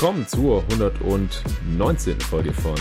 willkommen zur 119. Folge von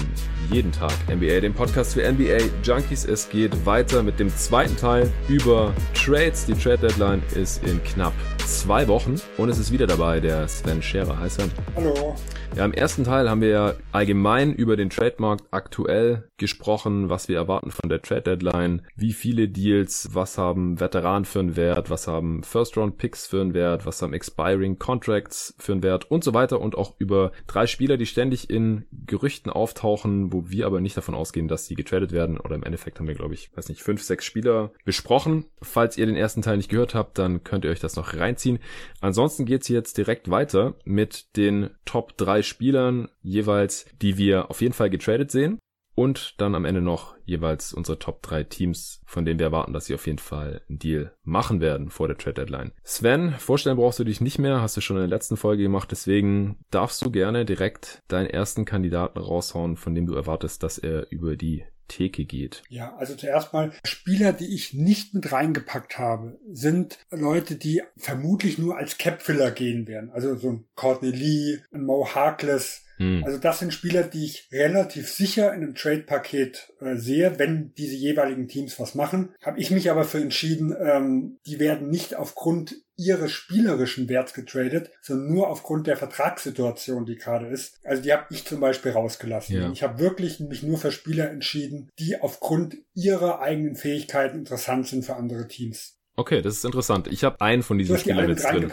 Jeden Tag NBA, dem Podcast für NBA Junkies. Es geht weiter mit dem zweiten Teil über Trades. Die Trade Deadline ist in knapp zwei Wochen und es ist wieder dabei der Sven Scherer. Hi Sven. Hallo. Ja, im ersten Teil haben wir ja allgemein über den Trademarkt aktuell gesprochen, was wir erwarten von der Trade Deadline, wie viele Deals, was haben Veteranen für einen Wert, was haben First Round Picks für einen Wert, was haben Expiring Contracts für einen Wert und so weiter und auch über drei Spieler, die ständig in Gerüchten auftauchen, wo wir aber nicht davon ausgehen, dass sie getradet werden oder im Endeffekt haben wir, glaube ich, weiß nicht, fünf, sechs Spieler besprochen. Falls ihr den ersten Teil nicht gehört habt, dann könnt ihr euch das noch reinziehen. Ansonsten geht's jetzt direkt weiter mit den Top drei drei Spielern jeweils, die wir auf jeden Fall getradet sehen. Und dann am Ende noch jeweils unsere Top 3 Teams, von denen wir erwarten, dass sie auf jeden Fall einen Deal machen werden vor der Trade Deadline. Sven, vorstellen brauchst du dich nicht mehr, hast du schon in der letzten Folge gemacht, deswegen darfst du gerne direkt deinen ersten Kandidaten raushauen, von dem du erwartest, dass er über die Theke geht. Ja, also zuerst mal Spieler, die ich nicht mit reingepackt habe, sind Leute, die vermutlich nur als Capfiller gehen werden. Also so ein Courtney Lee, ein Mo Harkless, hm. Also das sind Spieler, die ich relativ sicher in einem Trade-Paket äh, sehe, wenn diese jeweiligen Teams was machen. Habe ich mich aber für entschieden, ähm, die werden nicht aufgrund ihres spielerischen Werts getradet, sondern nur aufgrund der Vertragssituation, die gerade ist. Also die habe ich zum Beispiel rausgelassen. Ja. Ich habe wirklich mich nur für Spieler entschieden, die aufgrund ihrer eigenen Fähigkeiten interessant sind für andere Teams. Okay, das ist interessant. Ich habe einen von diesen Spielern jetzt drin.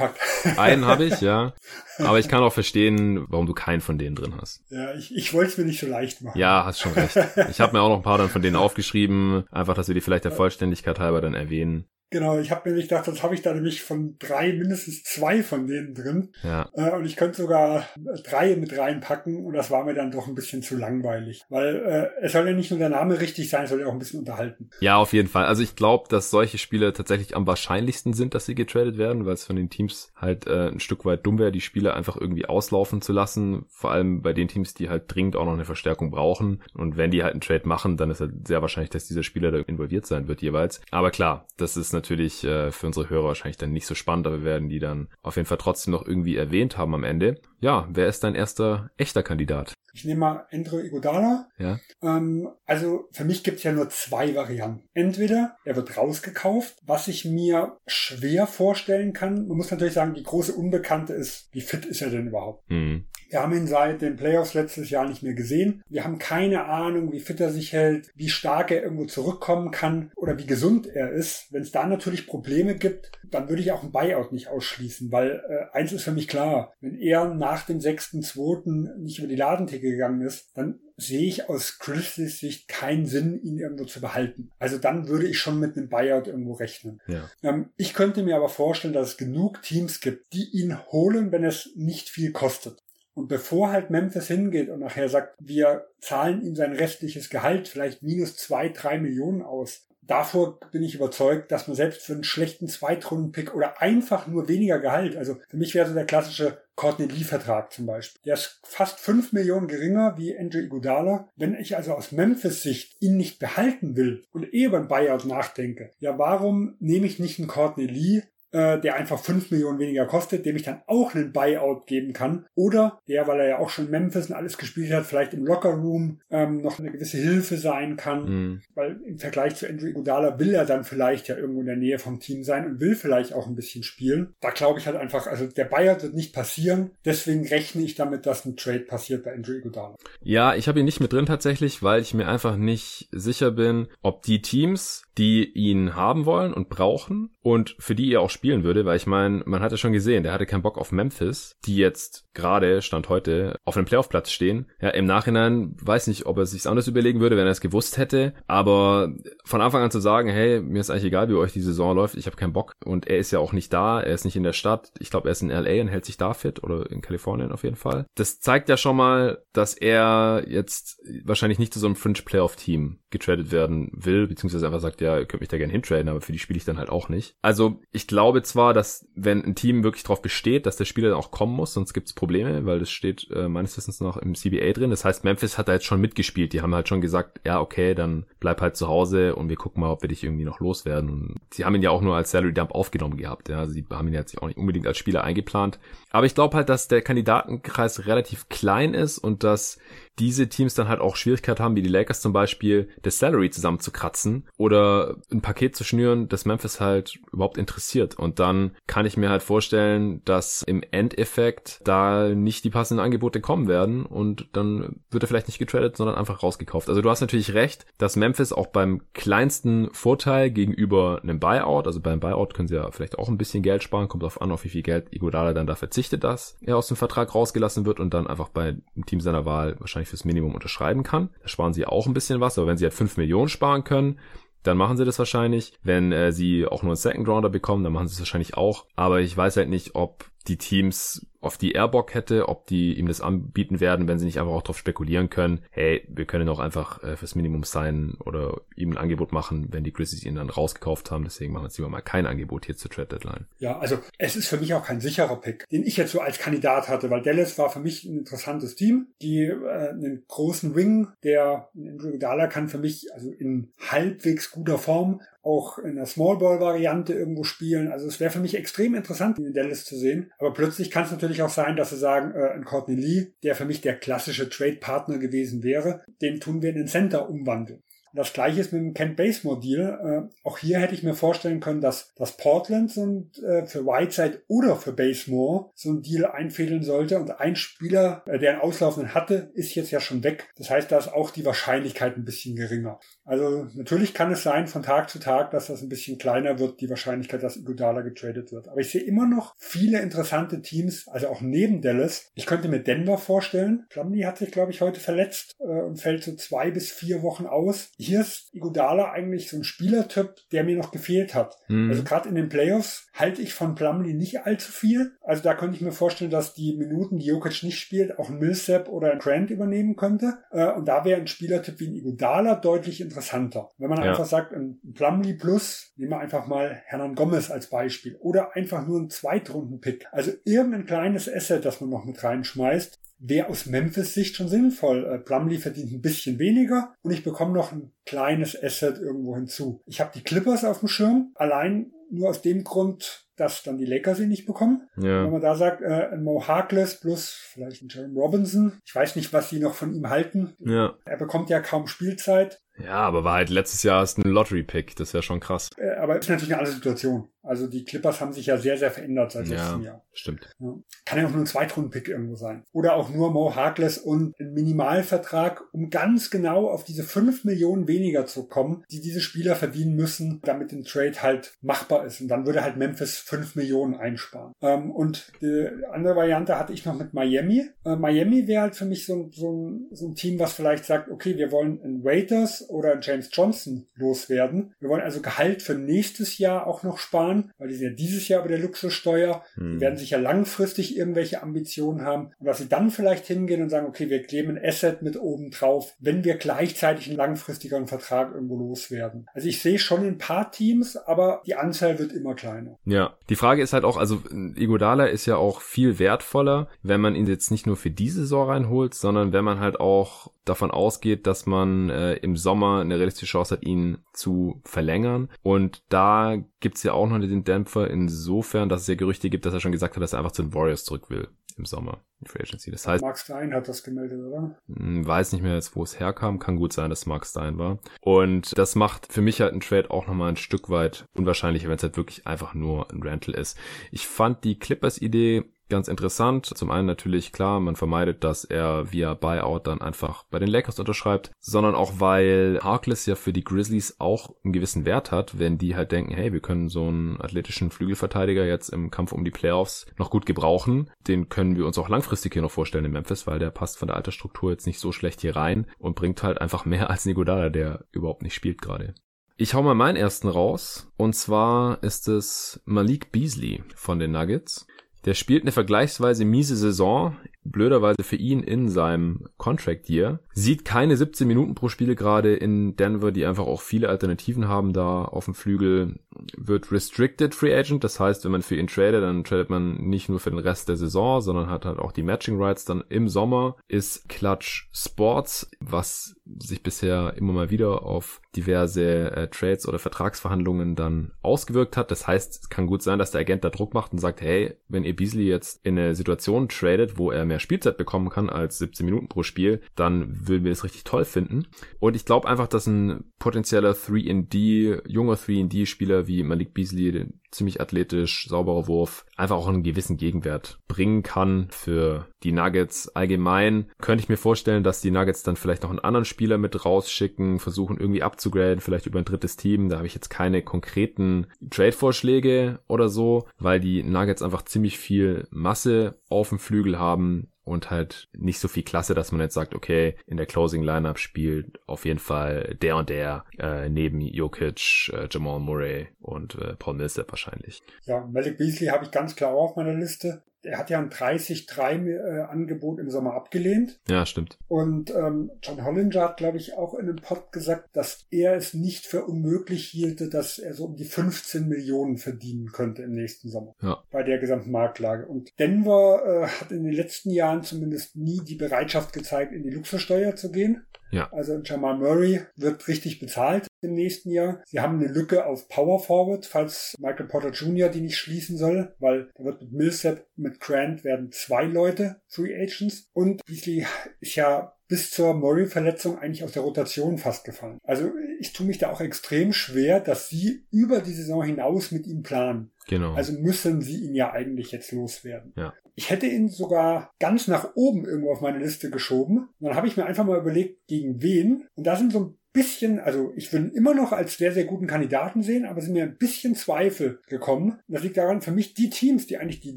Einen habe ich, ja. Aber ich kann auch verstehen, warum du keinen von denen drin hast. Ja, ich, ich wollte es mir nicht so leicht machen. Ja, hast schon recht. Ich habe mir auch noch ein paar dann von denen aufgeschrieben, einfach, dass wir die vielleicht der Vollständigkeit halber dann erwähnen. Genau, ich habe mir nicht gedacht, sonst habe ich da nämlich von drei mindestens zwei von denen drin. Ja. Äh, und ich könnte sogar drei mit reinpacken und das war mir dann doch ein bisschen zu langweilig. Weil äh, es soll ja nicht nur der Name richtig sein, es soll ja auch ein bisschen unterhalten. Ja, auf jeden Fall. Also ich glaube, dass solche Spiele tatsächlich am wahrscheinlichsten sind, dass sie getradet werden, weil es von den Teams halt äh, ein Stück weit dumm wäre, die Spiele einfach irgendwie auslaufen zu lassen. Vor allem bei den Teams, die halt dringend auch noch eine Verstärkung brauchen. Und wenn die halt einen Trade machen, dann ist halt sehr wahrscheinlich, dass dieser Spieler da involviert sein wird jeweils. Aber klar, das ist natürlich äh, für unsere Hörer wahrscheinlich dann nicht so spannend, aber wir werden die dann auf jeden Fall trotzdem noch irgendwie erwähnt haben am Ende. Ja, wer ist dein erster echter Kandidat? Ich nehme mal Andrew Iguodala. Ja. Ähm, also für mich gibt es ja nur zwei Varianten. Entweder er wird rausgekauft, was ich mir schwer vorstellen kann. Man muss natürlich sagen, die große Unbekannte ist, wie fit ist er denn überhaupt? Mhm. Wir haben ihn seit den Playoffs letztes Jahr nicht mehr gesehen. Wir haben keine Ahnung, wie fit er sich hält, wie stark er irgendwo zurückkommen kann oder wie gesund er ist. Wenn es da natürlich Probleme gibt, dann würde ich auch ein Buyout nicht ausschließen, weil äh, eins ist für mich klar, wenn er nach dem 6.2. nicht über die Ladentheke gegangen ist, dann sehe ich aus Christies Sicht keinen Sinn, ihn irgendwo zu behalten. Also dann würde ich schon mit einem Buyout irgendwo rechnen. Ja. Ähm, ich könnte mir aber vorstellen, dass es genug Teams gibt, die ihn holen, wenn es nicht viel kostet. Und bevor halt Memphis hingeht und nachher sagt, wir zahlen ihm sein restliches Gehalt, vielleicht minus zwei, drei Millionen aus, davor bin ich überzeugt, dass man selbst für einen schlechten Zweitrunden-Pick oder einfach nur weniger Gehalt, also für mich wäre so der klassische Courtney Lee-Vertrag zum Beispiel. Der ist fast fünf Millionen geringer wie Andrew Iguodala. Wenn ich also aus Memphis Sicht ihn nicht behalten will und eh über ein Buyout nachdenke, ja, warum nehme ich nicht einen Courtney Lee, äh, der einfach 5 Millionen weniger kostet, dem ich dann auch einen Buyout geben kann. Oder der, weil er ja auch schon Memphis und alles gespielt hat, vielleicht im Lockerroom ähm, noch eine gewisse Hilfe sein kann. Mhm. Weil im Vergleich zu Andrew Iguodala will er dann vielleicht ja irgendwo in der Nähe vom Team sein und will vielleicht auch ein bisschen spielen. Da glaube ich halt einfach, also der Buyout wird nicht passieren. Deswegen rechne ich damit, dass ein Trade passiert bei Andrew Iguodala. Ja, ich habe ihn nicht mit drin tatsächlich, weil ich mir einfach nicht sicher bin, ob die Teams, die ihn haben wollen und brauchen und für die er auch spielen würde, weil ich meine, man hatte schon gesehen, der hatte keinen Bock auf Memphis, die jetzt gerade, Stand heute, auf einem Playoff-Platz stehen. Ja, im Nachhinein weiß nicht, ob er sich anders überlegen würde, wenn er es gewusst hätte, aber von Anfang an zu sagen, hey, mir ist eigentlich egal, wie euch die Saison läuft, ich habe keinen Bock und er ist ja auch nicht da, er ist nicht in der Stadt, ich glaube, er ist in LA und hält sich da fit oder in Kalifornien auf jeden Fall. Das zeigt ja schon mal, dass er jetzt wahrscheinlich nicht zu so einem Fringe-Playoff-Team getradet werden will, beziehungsweise einfach sagt, ja, ihr könnt mich da gerne hintraden, aber für die spiele ich dann halt auch nicht. Also ich glaube zwar, dass wenn ein Team wirklich darauf besteht, dass der Spieler dann auch kommen muss, sonst gibt es Probleme, weil das steht äh, meines Wissens noch im CBA drin. Das heißt, Memphis hat da jetzt schon mitgespielt. Die haben halt schon gesagt, ja, okay, dann bleib halt zu Hause und wir gucken mal, ob wir dich irgendwie noch loswerden. Und sie haben ihn ja auch nur als Salary Dump aufgenommen gehabt. Ja, sie haben ihn jetzt auch nicht unbedingt als Spieler eingeplant. Aber ich glaube halt, dass der Kandidatenkreis relativ klein ist und dass diese Teams dann halt auch Schwierigkeit haben, wie die Lakers zum Beispiel, das Salary zusammenzukratzen oder ein Paket zu schnüren, das Memphis halt überhaupt interessiert. Und dann kann ich mir halt vorstellen, dass im Endeffekt da nicht die passenden Angebote kommen werden und dann wird er vielleicht nicht getradet, sondern einfach rausgekauft. Also du hast natürlich recht, dass Memphis auch beim kleinsten Vorteil gegenüber einem Buyout, also beim Buyout können sie ja vielleicht auch ein bisschen Geld sparen, kommt darauf an, auf wie viel Geld Iguodala dann da verzichtet, dass er aus dem Vertrag rausgelassen wird und dann einfach bei einem Team seiner Wahl wahrscheinlich wahrscheinlich fürs Minimum unterschreiben kann. Da sparen sie auch ein bisschen was, aber wenn sie halt 5 Millionen sparen können, dann machen sie das wahrscheinlich. Wenn äh, sie auch nur einen Second Rounder bekommen, dann machen sie es wahrscheinlich auch. Aber ich weiß halt nicht, ob die Teams auf die er Bock hätte, ob die ihm das anbieten werden, wenn sie nicht einfach auch darauf spekulieren können, hey, wir können auch einfach äh, fürs Minimum sein oder ihm ein Angebot machen, wenn die Grizzlies ihn dann rausgekauft haben. Deswegen machen sie mal kein Angebot hier zur Trade Deadline. Ja, also es ist für mich auch kein sicherer Pick, den ich jetzt so als Kandidat hatte, weil Dallas war für mich ein interessantes Team, die äh, einen großen Wing, der Andrew Dala kann für mich also in halbwegs guter Form auch in der Small Ball Variante irgendwo spielen. Also es wäre für mich extrem interessant, ihn in Dallas zu sehen. Aber plötzlich kann es natürlich auch sein, dass sie sagen, äh, ein Courtney Lee, der für mich der klassische Trade-Partner gewesen wäre, den tun wir in den Center umwandeln. Das gleiche ist mit dem Kent Basemore Deal. Äh, auch hier hätte ich mir vorstellen können, dass das Portland so äh, für Whiteside oder für Basemore so ein Deal einfädeln sollte. Und ein Spieler, äh, der einen Auslaufenden hatte, ist jetzt ja schon weg. Das heißt, da ist auch die Wahrscheinlichkeit ein bisschen geringer. Also natürlich kann es sein von Tag zu Tag, dass das ein bisschen kleiner wird, die Wahrscheinlichkeit, dass Iguodala getradet wird. Aber ich sehe immer noch viele interessante Teams, also auch neben Dallas. Ich könnte mir Denver vorstellen. Plumlee hat sich, glaube ich, heute verletzt äh, und fällt so zwei bis vier Wochen aus. Hier ist Iguodala eigentlich so ein Spielertyp, der mir noch gefehlt hat. Mhm. Also gerade in den Playoffs halte ich von Plumlee nicht allzu viel. Also da könnte ich mir vorstellen, dass die Minuten, die Jokic nicht spielt, auch ein Millsap oder ein Grant übernehmen könnte. Äh, und da wäre ein Spielertyp wie ein Iguodala deutlich interessanter interessanter. Wenn man ja. einfach sagt, ein Plumlee Plus, nehmen wir einfach mal Hernan Gomez als Beispiel oder einfach nur ein Zweitrunden-Pick. Also irgendein kleines Asset, das man noch mit reinschmeißt, wäre aus Memphis Sicht schon sinnvoll. Äh, Plumlee verdient ein bisschen weniger und ich bekomme noch ein kleines Asset irgendwo hinzu. Ich habe die Clippers auf dem Schirm, allein nur aus dem Grund, dass dann die Lakers ihn nicht bekommen. Ja. Wenn man da sagt, äh, ein Mo Harkless plus vielleicht ein Jerome Robinson, ich weiß nicht, was sie noch von ihm halten. Ja. Er bekommt ja kaum Spielzeit. Ja, aber war halt letztes Jahr ist ein Lottery-Pick, das wäre schon krass. Äh, aber ist natürlich eine andere Situation. Also die Clippers haben sich ja sehr, sehr verändert seit letztem ja, Jahr. Stimmt. Ja. Kann ja auch nur ein Zweitrunden-Pick irgendwo sein. Oder auch nur Mo Harkless und ein Minimalvertrag, um ganz genau auf diese fünf Millionen weniger zu kommen, die diese Spieler verdienen müssen, damit ein Trade halt machbar ist. Und dann würde halt Memphis fünf Millionen einsparen. Ähm, und die andere Variante hatte ich noch mit Miami. Äh, Miami wäre halt für mich so, so, ein, so ein Team, was vielleicht sagt, okay, wir wollen einen Waiters oder einen James Johnson loswerden. Wir wollen also Gehalt für nächstes Jahr auch noch sparen weil die sind ja dieses Jahr über der Luxussteuer. Hm. Die werden sicher langfristig irgendwelche Ambitionen haben. Und dass sie dann vielleicht hingehen und sagen, okay, wir kleben ein Asset mit oben drauf, wenn wir gleichzeitig einen langfristigeren Vertrag irgendwo loswerden. Also ich sehe schon ein paar Teams, aber die Anzahl wird immer kleiner. Ja, die Frage ist halt auch, also Igodala ist ja auch viel wertvoller, wenn man ihn jetzt nicht nur für diese Saison reinholt, sondern wenn man halt auch davon ausgeht, dass man äh, im Sommer eine realistische Chance hat, ihn zu verlängern. Und da gibt's ja auch noch den Dämpfer insofern, dass es ja Gerüchte gibt, dass er schon gesagt hat, dass er einfach zu den Warriors zurück will im Sommer. Free Agency. Das heißt, Mark Stein hat das gemeldet, oder? Hm, weiß nicht mehr jetzt, wo es herkam. Kann gut sein, dass Mark Stein war. Und das macht für mich halt ein Trade auch nochmal ein Stück weit unwahrscheinlicher, wenn es halt wirklich einfach nur ein Rental ist. Ich fand die Clippers-Idee ganz interessant. Zum einen natürlich klar, man vermeidet, dass er via Buyout dann einfach bei den Lakers unterschreibt, sondern auch weil Harkless ja für die Grizzlies auch einen gewissen Wert hat, wenn die halt denken, hey, wir können so einen athletischen Flügelverteidiger jetzt im Kampf um die Playoffs noch gut gebrauchen. Den können wir uns auch langfristig hier noch vorstellen in Memphis, weil der passt von der Altersstruktur jetzt nicht so schlecht hier rein und bringt halt einfach mehr als Nigodala, der überhaupt nicht spielt gerade. Ich hau mal meinen ersten raus. Und zwar ist es Malik Beasley von den Nuggets. Der spielt eine vergleichsweise miese Saison, blöderweise für ihn in seinem Contract Year. Sieht keine 17 Minuten pro Spiel gerade in Denver, die einfach auch viele Alternativen haben da auf dem Flügel. Wird Restricted Free Agent, das heißt, wenn man für ihn tradet, dann tradet man nicht nur für den Rest der Saison, sondern hat halt auch die Matching Rights dann im Sommer. Ist Clutch Sports, was sich bisher immer mal wieder auf diverse äh, Trades oder Vertragsverhandlungen dann ausgewirkt hat. Das heißt, es kann gut sein, dass der Agent da Druck macht und sagt, hey, wenn ihr Beasley jetzt in eine Situation tradet, wo er mehr Spielzeit bekommen kann als 17 Minuten pro Spiel, dann würden wir es richtig toll finden. Und ich glaube einfach, dass ein potenzieller 3D, junger 3D-Spieler wie Malik Beasley, ziemlich athletisch, sauberer Wurf, einfach auch einen gewissen Gegenwert bringen kann für die Nuggets allgemein. Könnte ich mir vorstellen, dass die Nuggets dann vielleicht noch einen anderen Spieler mit rausschicken, versuchen irgendwie abzugraden, vielleicht über ein drittes Team. Da habe ich jetzt keine konkreten Trade-Vorschläge oder so, weil die Nuggets einfach ziemlich viel Masse auf dem Flügel haben und halt nicht so viel Klasse, dass man jetzt sagt, okay, in der Closing Lineup spielt auf jeden Fall der und der äh, neben Jokic, äh, Jamal Murray und äh, Paul Millsap wahrscheinlich. Ja, Malik Beasley habe ich ganz klar auch auf meiner Liste er hat ja ein 30-3-Angebot äh, im Sommer abgelehnt. Ja, stimmt. Und ähm, John Hollinger hat, glaube ich, auch in einem Pod gesagt, dass er es nicht für unmöglich hielte, dass er so um die 15 Millionen verdienen könnte im nächsten Sommer. Ja. Bei der gesamten Marktlage. Und Denver äh, hat in den letzten Jahren zumindest nie die Bereitschaft gezeigt, in die Luxussteuer zu gehen. Ja. Also Jamal Murray wird richtig bezahlt im nächsten Jahr. Sie haben eine Lücke auf Power Forward, falls Michael Porter Jr. die nicht schließen soll, weil da wird mit Millsap, mit Grant werden zwei Leute Free Agents und Beasley ist ja bis zur Murray-Verletzung eigentlich aus der Rotation fast gefallen. Also ich tue mich da auch extrem schwer, dass sie über die Saison hinaus mit ihm planen. Genau. Also müssen sie ihn ja eigentlich jetzt loswerden. Ja. Ich hätte ihn sogar ganz nach oben irgendwo auf meine Liste geschoben. Und dann habe ich mir einfach mal überlegt, gegen wen. Und da sind so ein bisschen, also ich würde ihn immer noch als sehr, sehr guten Kandidaten sehen, aber sind mir ein bisschen Zweifel gekommen. Das liegt daran, für mich die Teams, die eigentlich die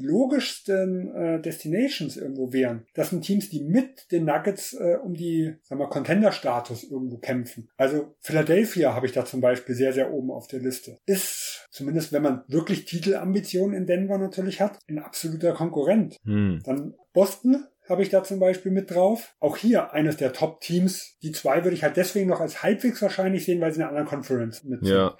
logischsten äh, Destinations irgendwo wären, das sind Teams, die mit den Nuggets äh, um die, sagen wir, Contender-Status irgendwo kämpfen. Also Philadelphia habe ich da zum Beispiel sehr, sehr oben auf der Liste. Ist, zumindest wenn man wirklich Titelambitionen in Denver natürlich hat, ein absoluter Konkurrent. Hm. Dann Boston habe ich da zum Beispiel mit drauf. Auch hier eines der Top-Teams. Die zwei würde ich halt deswegen noch als halbwegs wahrscheinlich sehen, weil sie in einer anderen Conference mit sind. Ja.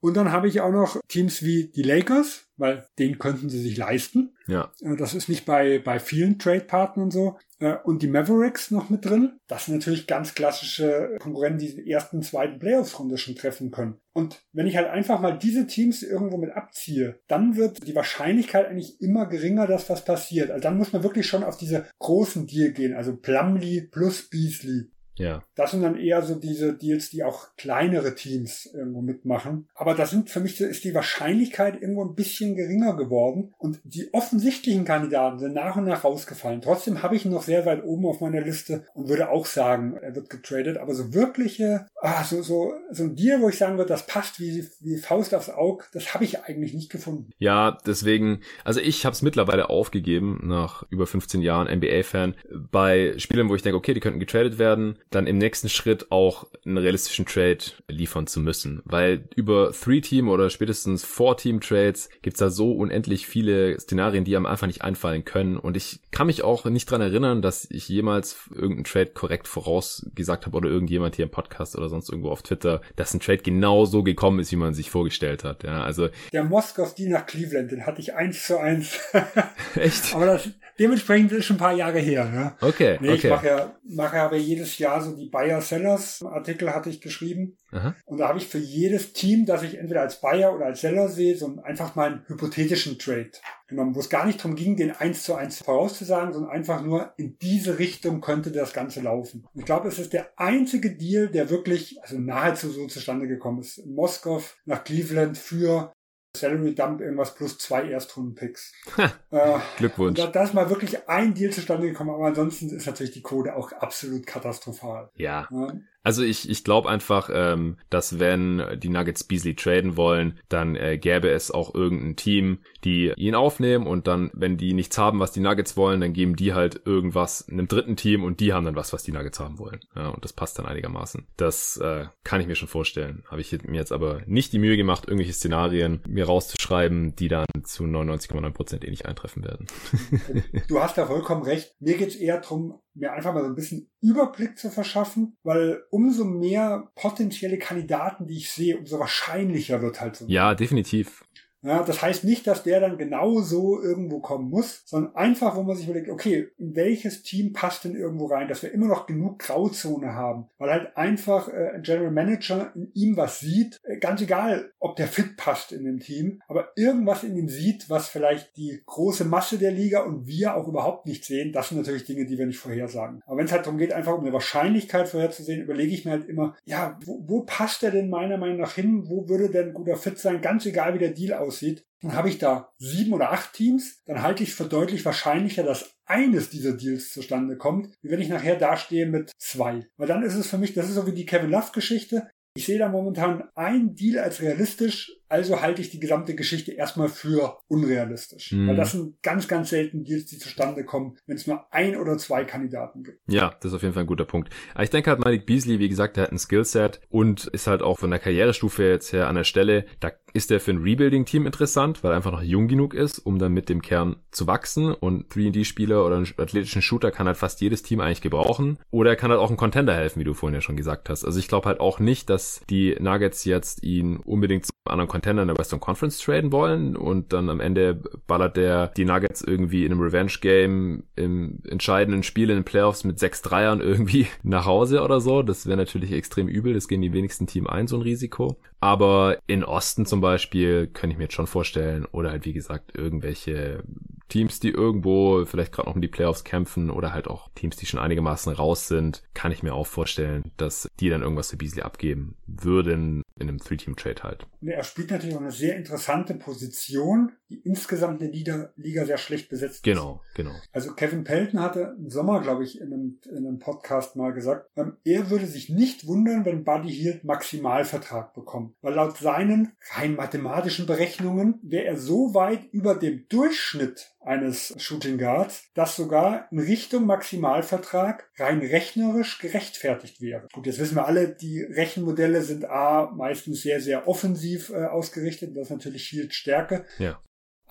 Und dann habe ich auch noch Teams wie die Lakers, weil den könnten sie sich leisten. Ja. Äh, das ist nicht bei, bei vielen Trade-Partnern so. Äh, und die Mavericks noch mit drin. Das sind natürlich ganz klassische Konkurrenten, die die ersten, zweiten Playoffs-Runde schon treffen können. Und wenn ich halt einfach mal diese Teams irgendwo mit abziehe, dann wird die Wahrscheinlichkeit eigentlich immer geringer, dass was passiert. Also dann muss man wirklich schon auf diese großen Deal gehen. Also Plumlee plus Beasley ja. Das sind dann eher so diese Deals, die auch kleinere Teams irgendwo mitmachen. Aber da sind für mich ist die Wahrscheinlichkeit irgendwo ein bisschen geringer geworden. Und die offensichtlichen Kandidaten sind nach und nach rausgefallen. Trotzdem habe ich ihn noch sehr weit oben auf meiner Liste und würde auch sagen, er wird getradet. Aber so wirkliche, ah, so, so, so ein Deal, wo ich sagen würde, das passt wie, wie Faust aufs Auge, das habe ich eigentlich nicht gefunden. Ja, deswegen, also ich habe es mittlerweile aufgegeben, nach über 15 Jahren NBA-Fan, bei Spielern, wo ich denke, okay, die könnten getradet werden dann im nächsten Schritt auch einen realistischen Trade liefern zu müssen. Weil über Three-Team oder spätestens Four-Team-Trades gibt's da so unendlich viele Szenarien, die einem einfach nicht einfallen können. Und ich kann mich auch nicht dran erinnern, dass ich jemals irgendeinen Trade korrekt vorausgesagt habe oder irgendjemand hier im Podcast oder sonst irgendwo auf Twitter, dass ein Trade genau so gekommen ist, wie man sich vorgestellt hat. Ja, also. Der Moskov, die nach Cleveland, den hatte ich eins zu eins. Echt? Aber das, dementsprechend ist schon ein paar Jahre her. Ja. Okay. Nee, okay. ich mache ja, mache aber jedes Jahr so die Buyer Sellers Artikel hatte ich geschrieben. Aha. Und da habe ich für jedes Team, das ich entweder als Buyer oder als Seller sehe, so einfach mal einen hypothetischen Trade genommen, wo es gar nicht darum ging, den eins zu eins vorauszusagen, sondern einfach nur in diese Richtung könnte das Ganze laufen. Und ich glaube, es ist der einzige Deal, der wirklich, also nahezu so zustande gekommen ist. Moskov nach Cleveland für Salary Dump irgendwas plus zwei Erstrunden-Picks. äh, Glückwunsch. Da, da ist mal wirklich ein Deal zustande gekommen, aber ansonsten ist natürlich die Code auch absolut katastrophal. Ja. ja. Also ich, ich glaube einfach, ähm, dass wenn die Nuggets Beasley traden wollen, dann äh, gäbe es auch irgendein Team, die ihn aufnehmen und dann, wenn die nichts haben, was die Nuggets wollen, dann geben die halt irgendwas einem dritten Team und die haben dann was, was die Nuggets haben wollen. Ja, und das passt dann einigermaßen. Das äh, kann ich mir schon vorstellen. Habe ich mir jetzt aber nicht die Mühe gemacht, irgendwelche Szenarien mir rauszuschreiben, die dann zu 99,9% eh nicht eintreffen werden. du hast da vollkommen recht. Mir geht's eher darum, mir einfach mal so ein bisschen Überblick zu verschaffen, weil umso mehr potenzielle Kandidaten, die ich sehe, umso wahrscheinlicher wird halt so. Ja, definitiv. Ja, das heißt nicht, dass der dann genau so irgendwo kommen muss, sondern einfach, wo man sich überlegt, okay, in welches Team passt denn irgendwo rein, dass wir immer noch genug Grauzone haben, weil halt einfach äh, ein General Manager in ihm was sieht, äh, ganz egal, ob der fit passt in dem Team, aber irgendwas in ihm sieht, was vielleicht die große Masse der Liga und wir auch überhaupt nicht sehen, das sind natürlich Dinge, die wir nicht vorhersagen. Aber wenn es halt darum geht, einfach um eine Wahrscheinlichkeit vorherzusehen, überlege ich mir halt immer, ja, wo, wo passt der denn meiner Meinung nach hin? Wo würde denn guter Fit sein? Ganz egal, wie der Deal aussieht aussieht, dann habe ich da sieben oder acht Teams, dann halte ich es für deutlich wahrscheinlicher, dass eines dieser Deals zustande kommt, wie wenn ich nachher dastehe mit zwei. Weil dann ist es für mich, das ist so wie die Kevin Love Geschichte. Ich sehe da momentan ein Deal als realistisch, also halte ich die gesamte Geschichte erstmal für unrealistisch. Mhm. Weil das sind ganz, ganz selten Deals, die zustande kommen, wenn es nur ein oder zwei Kandidaten gibt. Ja, das ist auf jeden Fall ein guter Punkt. Aber ich denke halt, Malik Beasley, wie gesagt, der hat ein Skillset und ist halt auch von der Karrierestufe jetzt her an der Stelle, da ist er für ein Rebuilding-Team interessant, weil er einfach noch jung genug ist, um dann mit dem Kern zu wachsen. Und 3D-Spieler oder einen athletischen Shooter kann halt fast jedes Team eigentlich gebrauchen. Oder er kann halt auch ein Contender helfen, wie du vorhin ja schon gesagt hast. Also ich glaube halt auch nicht, dass die Nuggets jetzt ihn unbedingt zum anderen Contender in der Western Conference traden wollen und dann am Ende ballert der die Nuggets irgendwie in einem Revenge-Game im entscheidenden Spiel in den Playoffs mit sechs Dreiern irgendwie nach Hause oder so. Das wäre natürlich extrem übel. Das gehen die wenigsten Team ein, so ein Risiko. Aber in Osten zum Beispiel könnte ich mir jetzt schon vorstellen oder halt wie gesagt irgendwelche Teams, die irgendwo vielleicht gerade noch um die Playoffs kämpfen oder halt auch Teams, die schon einigermaßen raus sind, kann ich mir auch vorstellen, dass die dann irgendwas für Beasley abgeben würden in einem Three-Team-Trade halt. Er spielt natürlich auch eine sehr interessante Position, die insgesamt in der Liga sehr schlecht besetzt genau, ist. Genau, genau. Also Kevin Pelton hatte im Sommer, glaube ich, in einem, in einem Podcast mal gesagt, ähm, er würde sich nicht wundern, wenn Buddy Hield Maximalvertrag bekommt. Weil laut seinen rein mathematischen Berechnungen wäre er so weit über dem Durchschnitt eines Shooting Guards, dass sogar in Richtung Maximalvertrag rein rechnerisch gerechtfertigt wäre. Gut, jetzt wissen wir alle, die Rechenmodelle sind A meistens sehr, sehr offensiv äh, ausgerichtet. Das ist natürlich viel Stärke. Ja.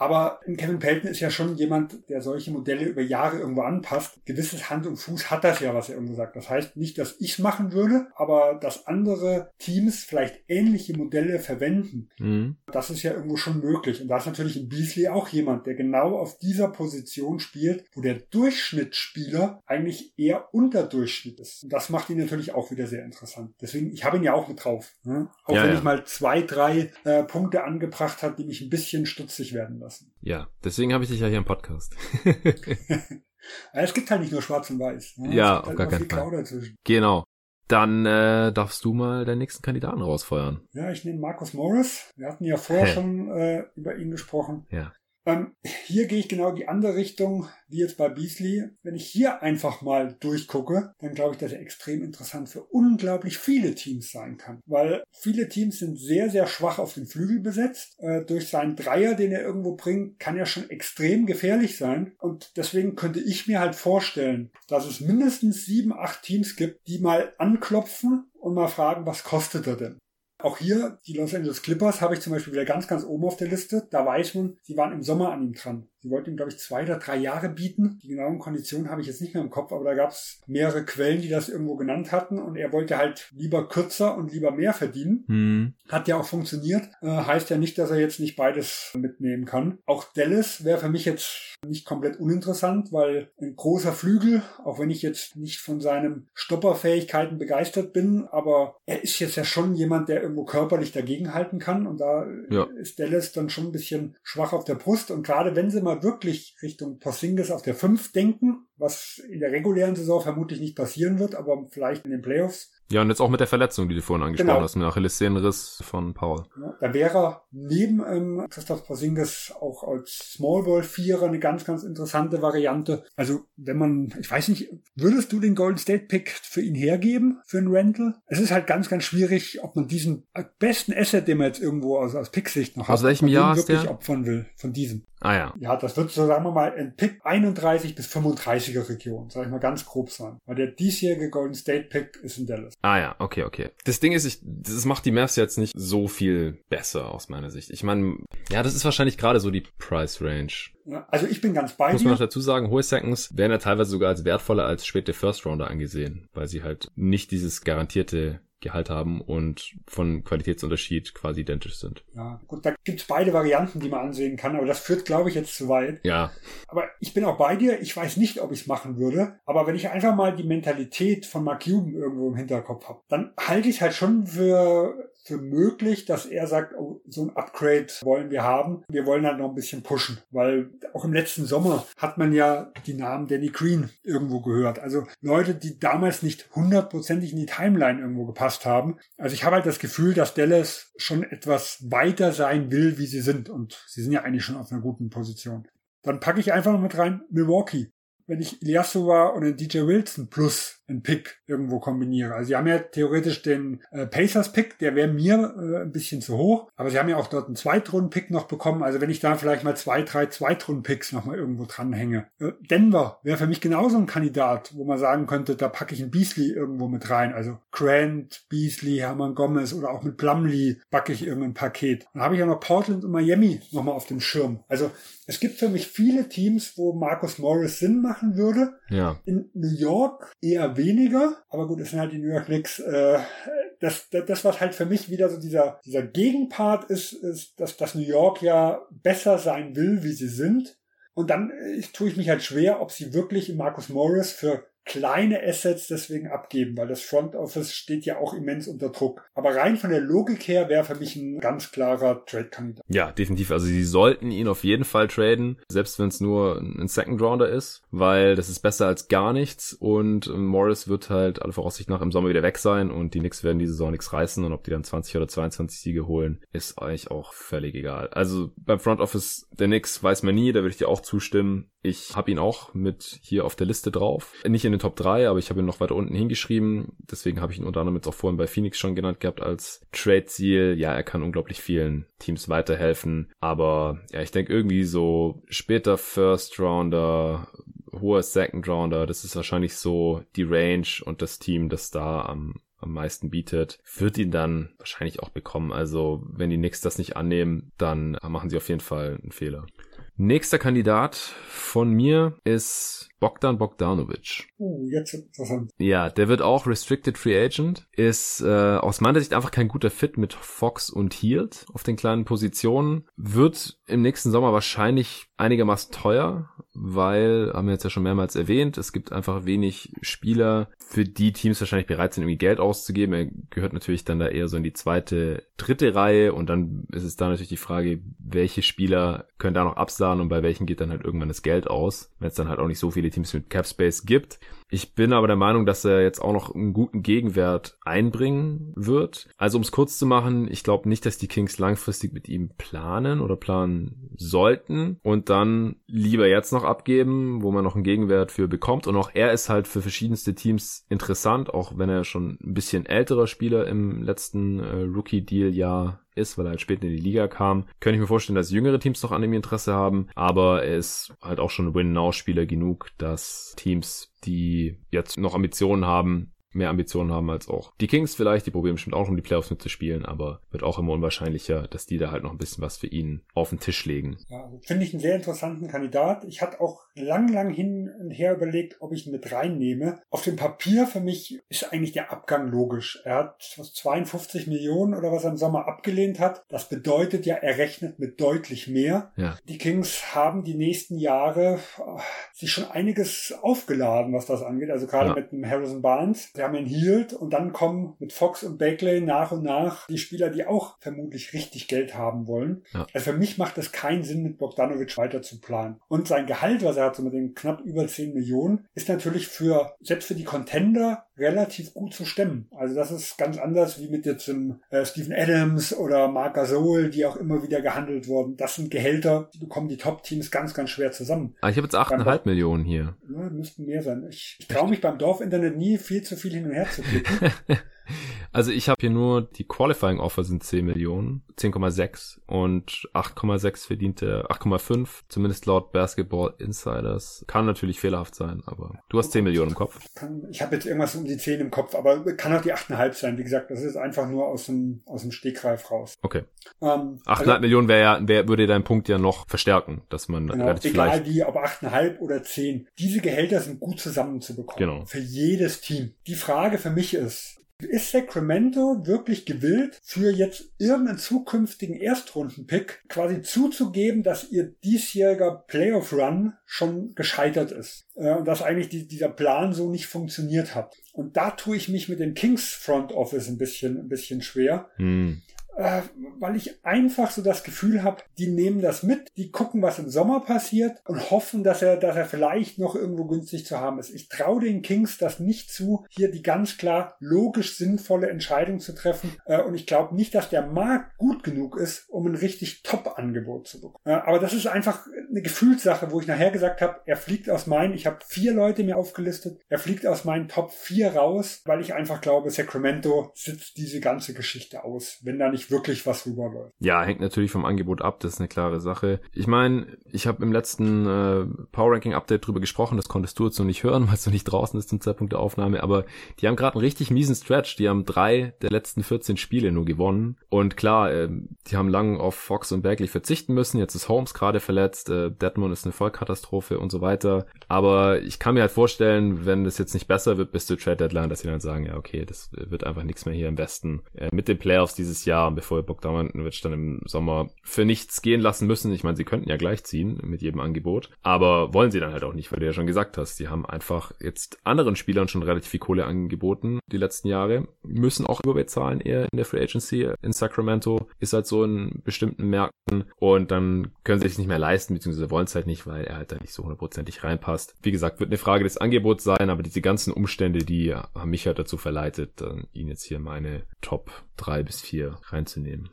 Aber Kevin Pelton ist ja schon jemand, der solche Modelle über Jahre irgendwo anpasst. Gewisses Hand und Fuß hat das ja, was er irgendwo sagt. Das heißt nicht, dass ich es machen würde, aber dass andere Teams vielleicht ähnliche Modelle verwenden, mhm. das ist ja irgendwo schon möglich. Und da ist natürlich in Beasley auch jemand, der genau auf dieser Position spielt, wo der Durchschnittsspieler eigentlich eher unter Durchschnitt ist. Und das macht ihn natürlich auch wieder sehr interessant. Deswegen, ich habe ihn ja auch mit drauf. Ne? Auch ja, wenn ja. ich mal zwei, drei äh, Punkte angebracht habe, die mich ein bisschen stutzig werden lassen lassen. Ja, deswegen habe ich dich ja hier im Podcast. es gibt halt nicht nur schwarz und weiß. Ne? Ja, auf halt gar keinen Fall. Genau. Dann äh, darfst du mal deinen nächsten Kandidaten rausfeuern. Ja, ich nehme Markus Morris. Wir hatten ja vorher schon äh, über ihn gesprochen. Ja. Ähm, hier gehe ich genau die andere Richtung wie jetzt bei Beasley. Wenn ich hier einfach mal durchgucke, dann glaube ich, dass er extrem interessant für unglaublich viele Teams sein kann. Weil viele Teams sind sehr, sehr schwach auf den Flügel besetzt. Äh, durch seinen Dreier, den er irgendwo bringt, kann er schon extrem gefährlich sein. Und deswegen könnte ich mir halt vorstellen, dass es mindestens sieben, acht Teams gibt, die mal anklopfen und mal fragen, was kostet er denn? Auch hier, die Los Angeles Clippers habe ich zum Beispiel wieder ganz, ganz oben auf der Liste. Da weiß man, sie waren im Sommer an ihm dran. Sie wollten ihm, glaube ich, zwei oder drei Jahre bieten. Die genauen Konditionen habe ich jetzt nicht mehr im Kopf, aber da gab es mehrere Quellen, die das irgendwo genannt hatten. Und er wollte halt lieber kürzer und lieber mehr verdienen. Hm. Hat ja auch funktioniert. Äh, heißt ja nicht, dass er jetzt nicht beides mitnehmen kann. Auch Dallas wäre für mich jetzt nicht komplett uninteressant, weil ein großer Flügel, auch wenn ich jetzt nicht von seinen Stopperfähigkeiten begeistert bin, aber er ist jetzt ja schon jemand, der irgendwo körperlich dagegenhalten kann. Und da ja. ist Dallas dann schon ein bisschen schwach auf der Brust. Und gerade wenn sie mal mal wirklich Richtung Porzingis auf der 5 denken, was in der regulären Saison vermutlich nicht passieren wird, aber vielleicht in den Playoffs. Ja, und jetzt auch mit der Verletzung, die du vorhin angesprochen genau. hast, mit Achillessehnenriss von Paul. Ja, da wäre neben ähm, Christoph Porzingis auch als Smallball Vierer eine ganz, ganz interessante Variante. Also, wenn man, ich weiß nicht, würdest du den Golden State Pick für ihn hergeben, für einen Rental? Es ist halt ganz, ganz schwierig, ob man diesen besten Asset, den man jetzt irgendwo aus, aus Pick-Sicht noch hat, aus welchem Jahr wirklich der? opfern will, von diesem. Ah ja. Ja, das wird so, sagen wir mal, ein Pick 31 bis 35er Region, sag ich mal ganz grob sein. Weil der diesjährige Golden State Pick ist in Dallas. Ah ja, okay, okay. Das Ding ist, ich, das macht die Mavs jetzt nicht so viel besser aus meiner Sicht. Ich meine, ja, das ist wahrscheinlich gerade so die Price Range. Also ich bin ganz bei Muss man noch dazu sagen, hohe Seconds werden ja teilweise sogar als wertvoller als späte First Rounder angesehen, weil sie halt nicht dieses garantierte Gehalt haben und von Qualitätsunterschied quasi identisch sind. Ja, gut, da gibt's beide Varianten, die man ansehen kann, aber das führt, glaube ich, jetzt zu weit. Ja. Aber ich bin auch bei dir. Ich weiß nicht, ob ich es machen würde. Aber wenn ich einfach mal die Mentalität von Mark Cuban irgendwo im Hinterkopf habe, dann halte ich es halt schon für für möglich, dass er sagt, oh, so ein Upgrade wollen wir haben. Wir wollen halt noch ein bisschen pushen, weil auch im letzten Sommer hat man ja die Namen Danny Green irgendwo gehört. Also Leute, die damals nicht hundertprozentig in die Timeline irgendwo gepasst haben. Also ich habe halt das Gefühl, dass Dallas schon etwas weiter sein will, wie sie sind. Und sie sind ja eigentlich schon auf einer guten Position. Dann packe ich einfach noch mit rein Milwaukee wenn ich Ilyasova und den DJ Wilson plus einen Pick irgendwo kombiniere. Also sie haben ja theoretisch den äh, Pacers-Pick, der wäre mir äh, ein bisschen zu hoch, aber sie haben ja auch dort einen Zweitrunden-Pick noch bekommen. Also wenn ich da vielleicht mal zwei, drei Zweitrunden-Picks nochmal irgendwo dranhänge. Äh, Denver wäre für mich genauso ein Kandidat, wo man sagen könnte, da packe ich einen Beasley irgendwo mit rein. Also Grant, Beasley, Hermann Gomez oder auch mit Plumlee packe ich irgendein Paket. Dann habe ich ja noch Portland und Miami nochmal auf dem Schirm. Also es gibt für mich viele Teams, wo Marcus Morris Sinn machen würde. Ja. In New York eher weniger, aber gut, es sind halt die New York Knicks. Äh, das, das, das, was halt für mich wieder so dieser, dieser Gegenpart ist, ist, dass, dass New York ja besser sein will, wie sie sind. Und dann äh, tue ich mich halt schwer, ob sie wirklich Marcus Morris für kleine Assets deswegen abgeben, weil das Front Office steht ja auch immens unter Druck. Aber rein von der Logik her wäre für mich ein ganz klarer Trade-Kandidat. Ja, definitiv. Also sie sollten ihn auf jeden Fall traden, selbst wenn es nur ein Second Rounder ist, weil das ist besser als gar nichts und Morris wird halt alle Voraussicht nach im Sommer wieder weg sein und die Knicks werden diese Saison nichts reißen und ob die dann 20 oder 22 Siege holen, ist eigentlich auch völlig egal. Also beim Front Office der Knicks weiß man nie, da würde ich dir auch zustimmen. Ich habe ihn auch mit hier auf der Liste drauf. Nicht in den Top 3, aber ich habe ihn noch weiter unten hingeschrieben. Deswegen habe ich ihn unter anderem jetzt auch vorhin bei Phoenix schon genannt gehabt als Trade-Ziel. Ja, er kann unglaublich vielen Teams weiterhelfen. Aber ja, ich denke irgendwie so später First Rounder, hoher Second Rounder, das ist wahrscheinlich so die Range und das Team, das da am am meisten bietet, wird ihn dann wahrscheinlich auch bekommen. Also wenn die Knicks das nicht annehmen, dann machen sie auf jeden Fall einen Fehler. Nächster Kandidat von mir ist Bogdan Bogdanovic. Oh, jetzt interessant. Ja, der wird auch Restricted Free Agent. Ist äh, aus meiner Sicht einfach kein guter Fit mit Fox und Hield auf den kleinen Positionen. Wird im nächsten Sommer wahrscheinlich einigermaßen teuer, weil, haben wir jetzt ja schon mehrmals erwähnt, es gibt einfach wenig Spieler, für die Teams wahrscheinlich bereit sind, irgendwie Geld auszugeben. Er gehört natürlich dann da eher so in die zweite, dritte Reihe und dann ist es da natürlich die Frage, welche Spieler können da noch absahen und bei welchen geht dann halt irgendwann das Geld aus, wenn es dann halt auch nicht so viele Teams mit Cap Space gibt. Ich bin aber der Meinung, dass er jetzt auch noch einen guten Gegenwert einbringen wird. Also um es kurz zu machen, ich glaube nicht, dass die Kings langfristig mit ihm planen oder planen sollten und dann lieber jetzt noch abgeben, wo man noch einen Gegenwert für bekommt. Und auch er ist halt für verschiedenste Teams interessant, auch wenn er schon ein bisschen älterer Spieler im letzten äh, Rookie-Deal-Jahr ist, weil er halt später in die Liga kam. Könnte ich mir vorstellen, dass jüngere Teams noch an ihm Interesse haben, aber er ist halt auch schon Win-Now-Spieler genug, dass Teams, die jetzt noch Ambitionen haben, mehr Ambitionen haben als auch die Kings vielleicht. Die probieren bestimmt auch um die Playoffs mitzuspielen, aber wird auch immer unwahrscheinlicher, dass die da halt noch ein bisschen was für ihn auf den Tisch legen. Ja, also finde ich einen sehr interessanten Kandidat. Ich hatte auch lang, lang hin und her überlegt, ob ich ihn mit reinnehme. Auf dem Papier für mich ist eigentlich der Abgang logisch. Er hat 52 Millionen oder was er im Sommer abgelehnt hat. Das bedeutet ja, er rechnet mit deutlich mehr. Ja. Die Kings haben die nächsten Jahre oh, sich schon einiges aufgeladen, was das angeht. Also gerade ja. mit dem Harrison Barnes wir haben Hield und dann kommen mit Fox und Bakley nach und nach die Spieler, die auch vermutlich richtig Geld haben wollen. Ja. Also für mich macht es keinen Sinn, mit Bogdanovic weiter zu planen. Und sein Gehalt, was er hat, so mit den knapp über 10 Millionen, ist natürlich für, selbst für die Contender relativ gut zu stemmen. Also das ist ganz anders wie mit jetzt dem äh, Steven Adams oder Marc Gasol, die auch immer wieder gehandelt wurden. Das sind Gehälter, die bekommen die Top-Teams ganz, ganz schwer zusammen. Ah, ich habe jetzt 8,5 Millionen hier. Ja, müssten mehr sein. Ich, ich traue mich beim Dorfinternet nie viel zu viel hin und her zu klicken. Also ich habe hier nur die Qualifying Offer sind 10 Millionen, 10,6 und 8,6 verdiente 8,5, zumindest laut Basketball Insiders. Kann natürlich fehlerhaft sein, aber du hast 10 Millionen im Kopf. Ich habe jetzt irgendwas um die 10 im Kopf, aber kann auch die 8,5 sein. Wie gesagt, das ist einfach nur aus dem, aus dem Stegreif raus. Okay. Ähm, 8,5 also, Millionen wäre ja, wär, würde dein Punkt ja noch verstärken, dass man genau, relativ egal wie, ob 8,5 oder 10. Diese Gehälter sind gut zusammenzubekommen. Genau. Für jedes Team. Die Frage für mich ist, ist Sacramento wirklich gewillt, für jetzt irgendeinen zukünftigen Erstrunden-Pick quasi zuzugeben, dass ihr diesjähriger Playoff-Run schon gescheitert ist? Äh, und dass eigentlich die, dieser Plan so nicht funktioniert hat. Und da tue ich mich mit dem Kings Front Office ein bisschen, ein bisschen schwer. Hm äh, weil ich einfach so das Gefühl habe, die nehmen das mit, die gucken, was im Sommer passiert und hoffen, dass er, dass er vielleicht noch irgendwo günstig zu haben ist. Ich traue den Kings das nicht zu, hier die ganz klar logisch sinnvolle Entscheidung zu treffen. Äh, und ich glaube nicht, dass der Markt gut genug ist, um ein richtig Top-Angebot zu bekommen. Äh, aber das ist einfach eine Gefühlssache, wo ich nachher gesagt habe, er fliegt aus meinen, ich habe vier Leute mir aufgelistet, er fliegt aus meinen Top 4 raus, weil ich einfach glaube, Sacramento sitzt diese ganze Geschichte aus, wenn da nicht wirklich was rüberläuft. Ja, hängt natürlich vom Angebot ab, das ist eine klare Sache. Ich meine, ich habe im letzten äh, Power Ranking Update drüber gesprochen, das konntest du jetzt noch nicht hören, weil es noch nicht draußen ist zum Zeitpunkt der Aufnahme, aber die haben gerade einen richtig miesen Stretch, die haben drei der letzten 14 Spiele nur gewonnen. Und klar, äh, die haben lang auf Fox und Bagley verzichten müssen, jetzt ist Holmes gerade verletzt, äh, Detmond ist eine Vollkatastrophe und so weiter, aber ich kann mir halt vorstellen, wenn das jetzt nicht besser wird bis zur Trade Deadline, dass sie dann sagen, ja okay, das wird einfach nichts mehr hier im Westen äh, mit den Playoffs dieses Jahr, bevor Bogdanovic dann im Sommer für nichts gehen lassen müssen. Ich meine, sie könnten ja gleich ziehen mit jedem Angebot, aber wollen sie dann halt auch nicht, weil du ja schon gesagt hast, sie haben einfach jetzt anderen Spielern schon relativ viel Kohle angeboten die letzten Jahre, müssen auch überbezahlen eher in der Free Agency in Sacramento, ist halt so in bestimmten Märkten und dann können sie sich nicht mehr leisten, beziehungsweise wollen es halt nicht, weil er halt da nicht so hundertprozentig reinpasst. Wie gesagt, wird eine Frage des Angebots sein, aber diese ganzen Umstände, die haben mich halt dazu verleitet, ihn jetzt hier meine Top drei bis vier reinzunehmen.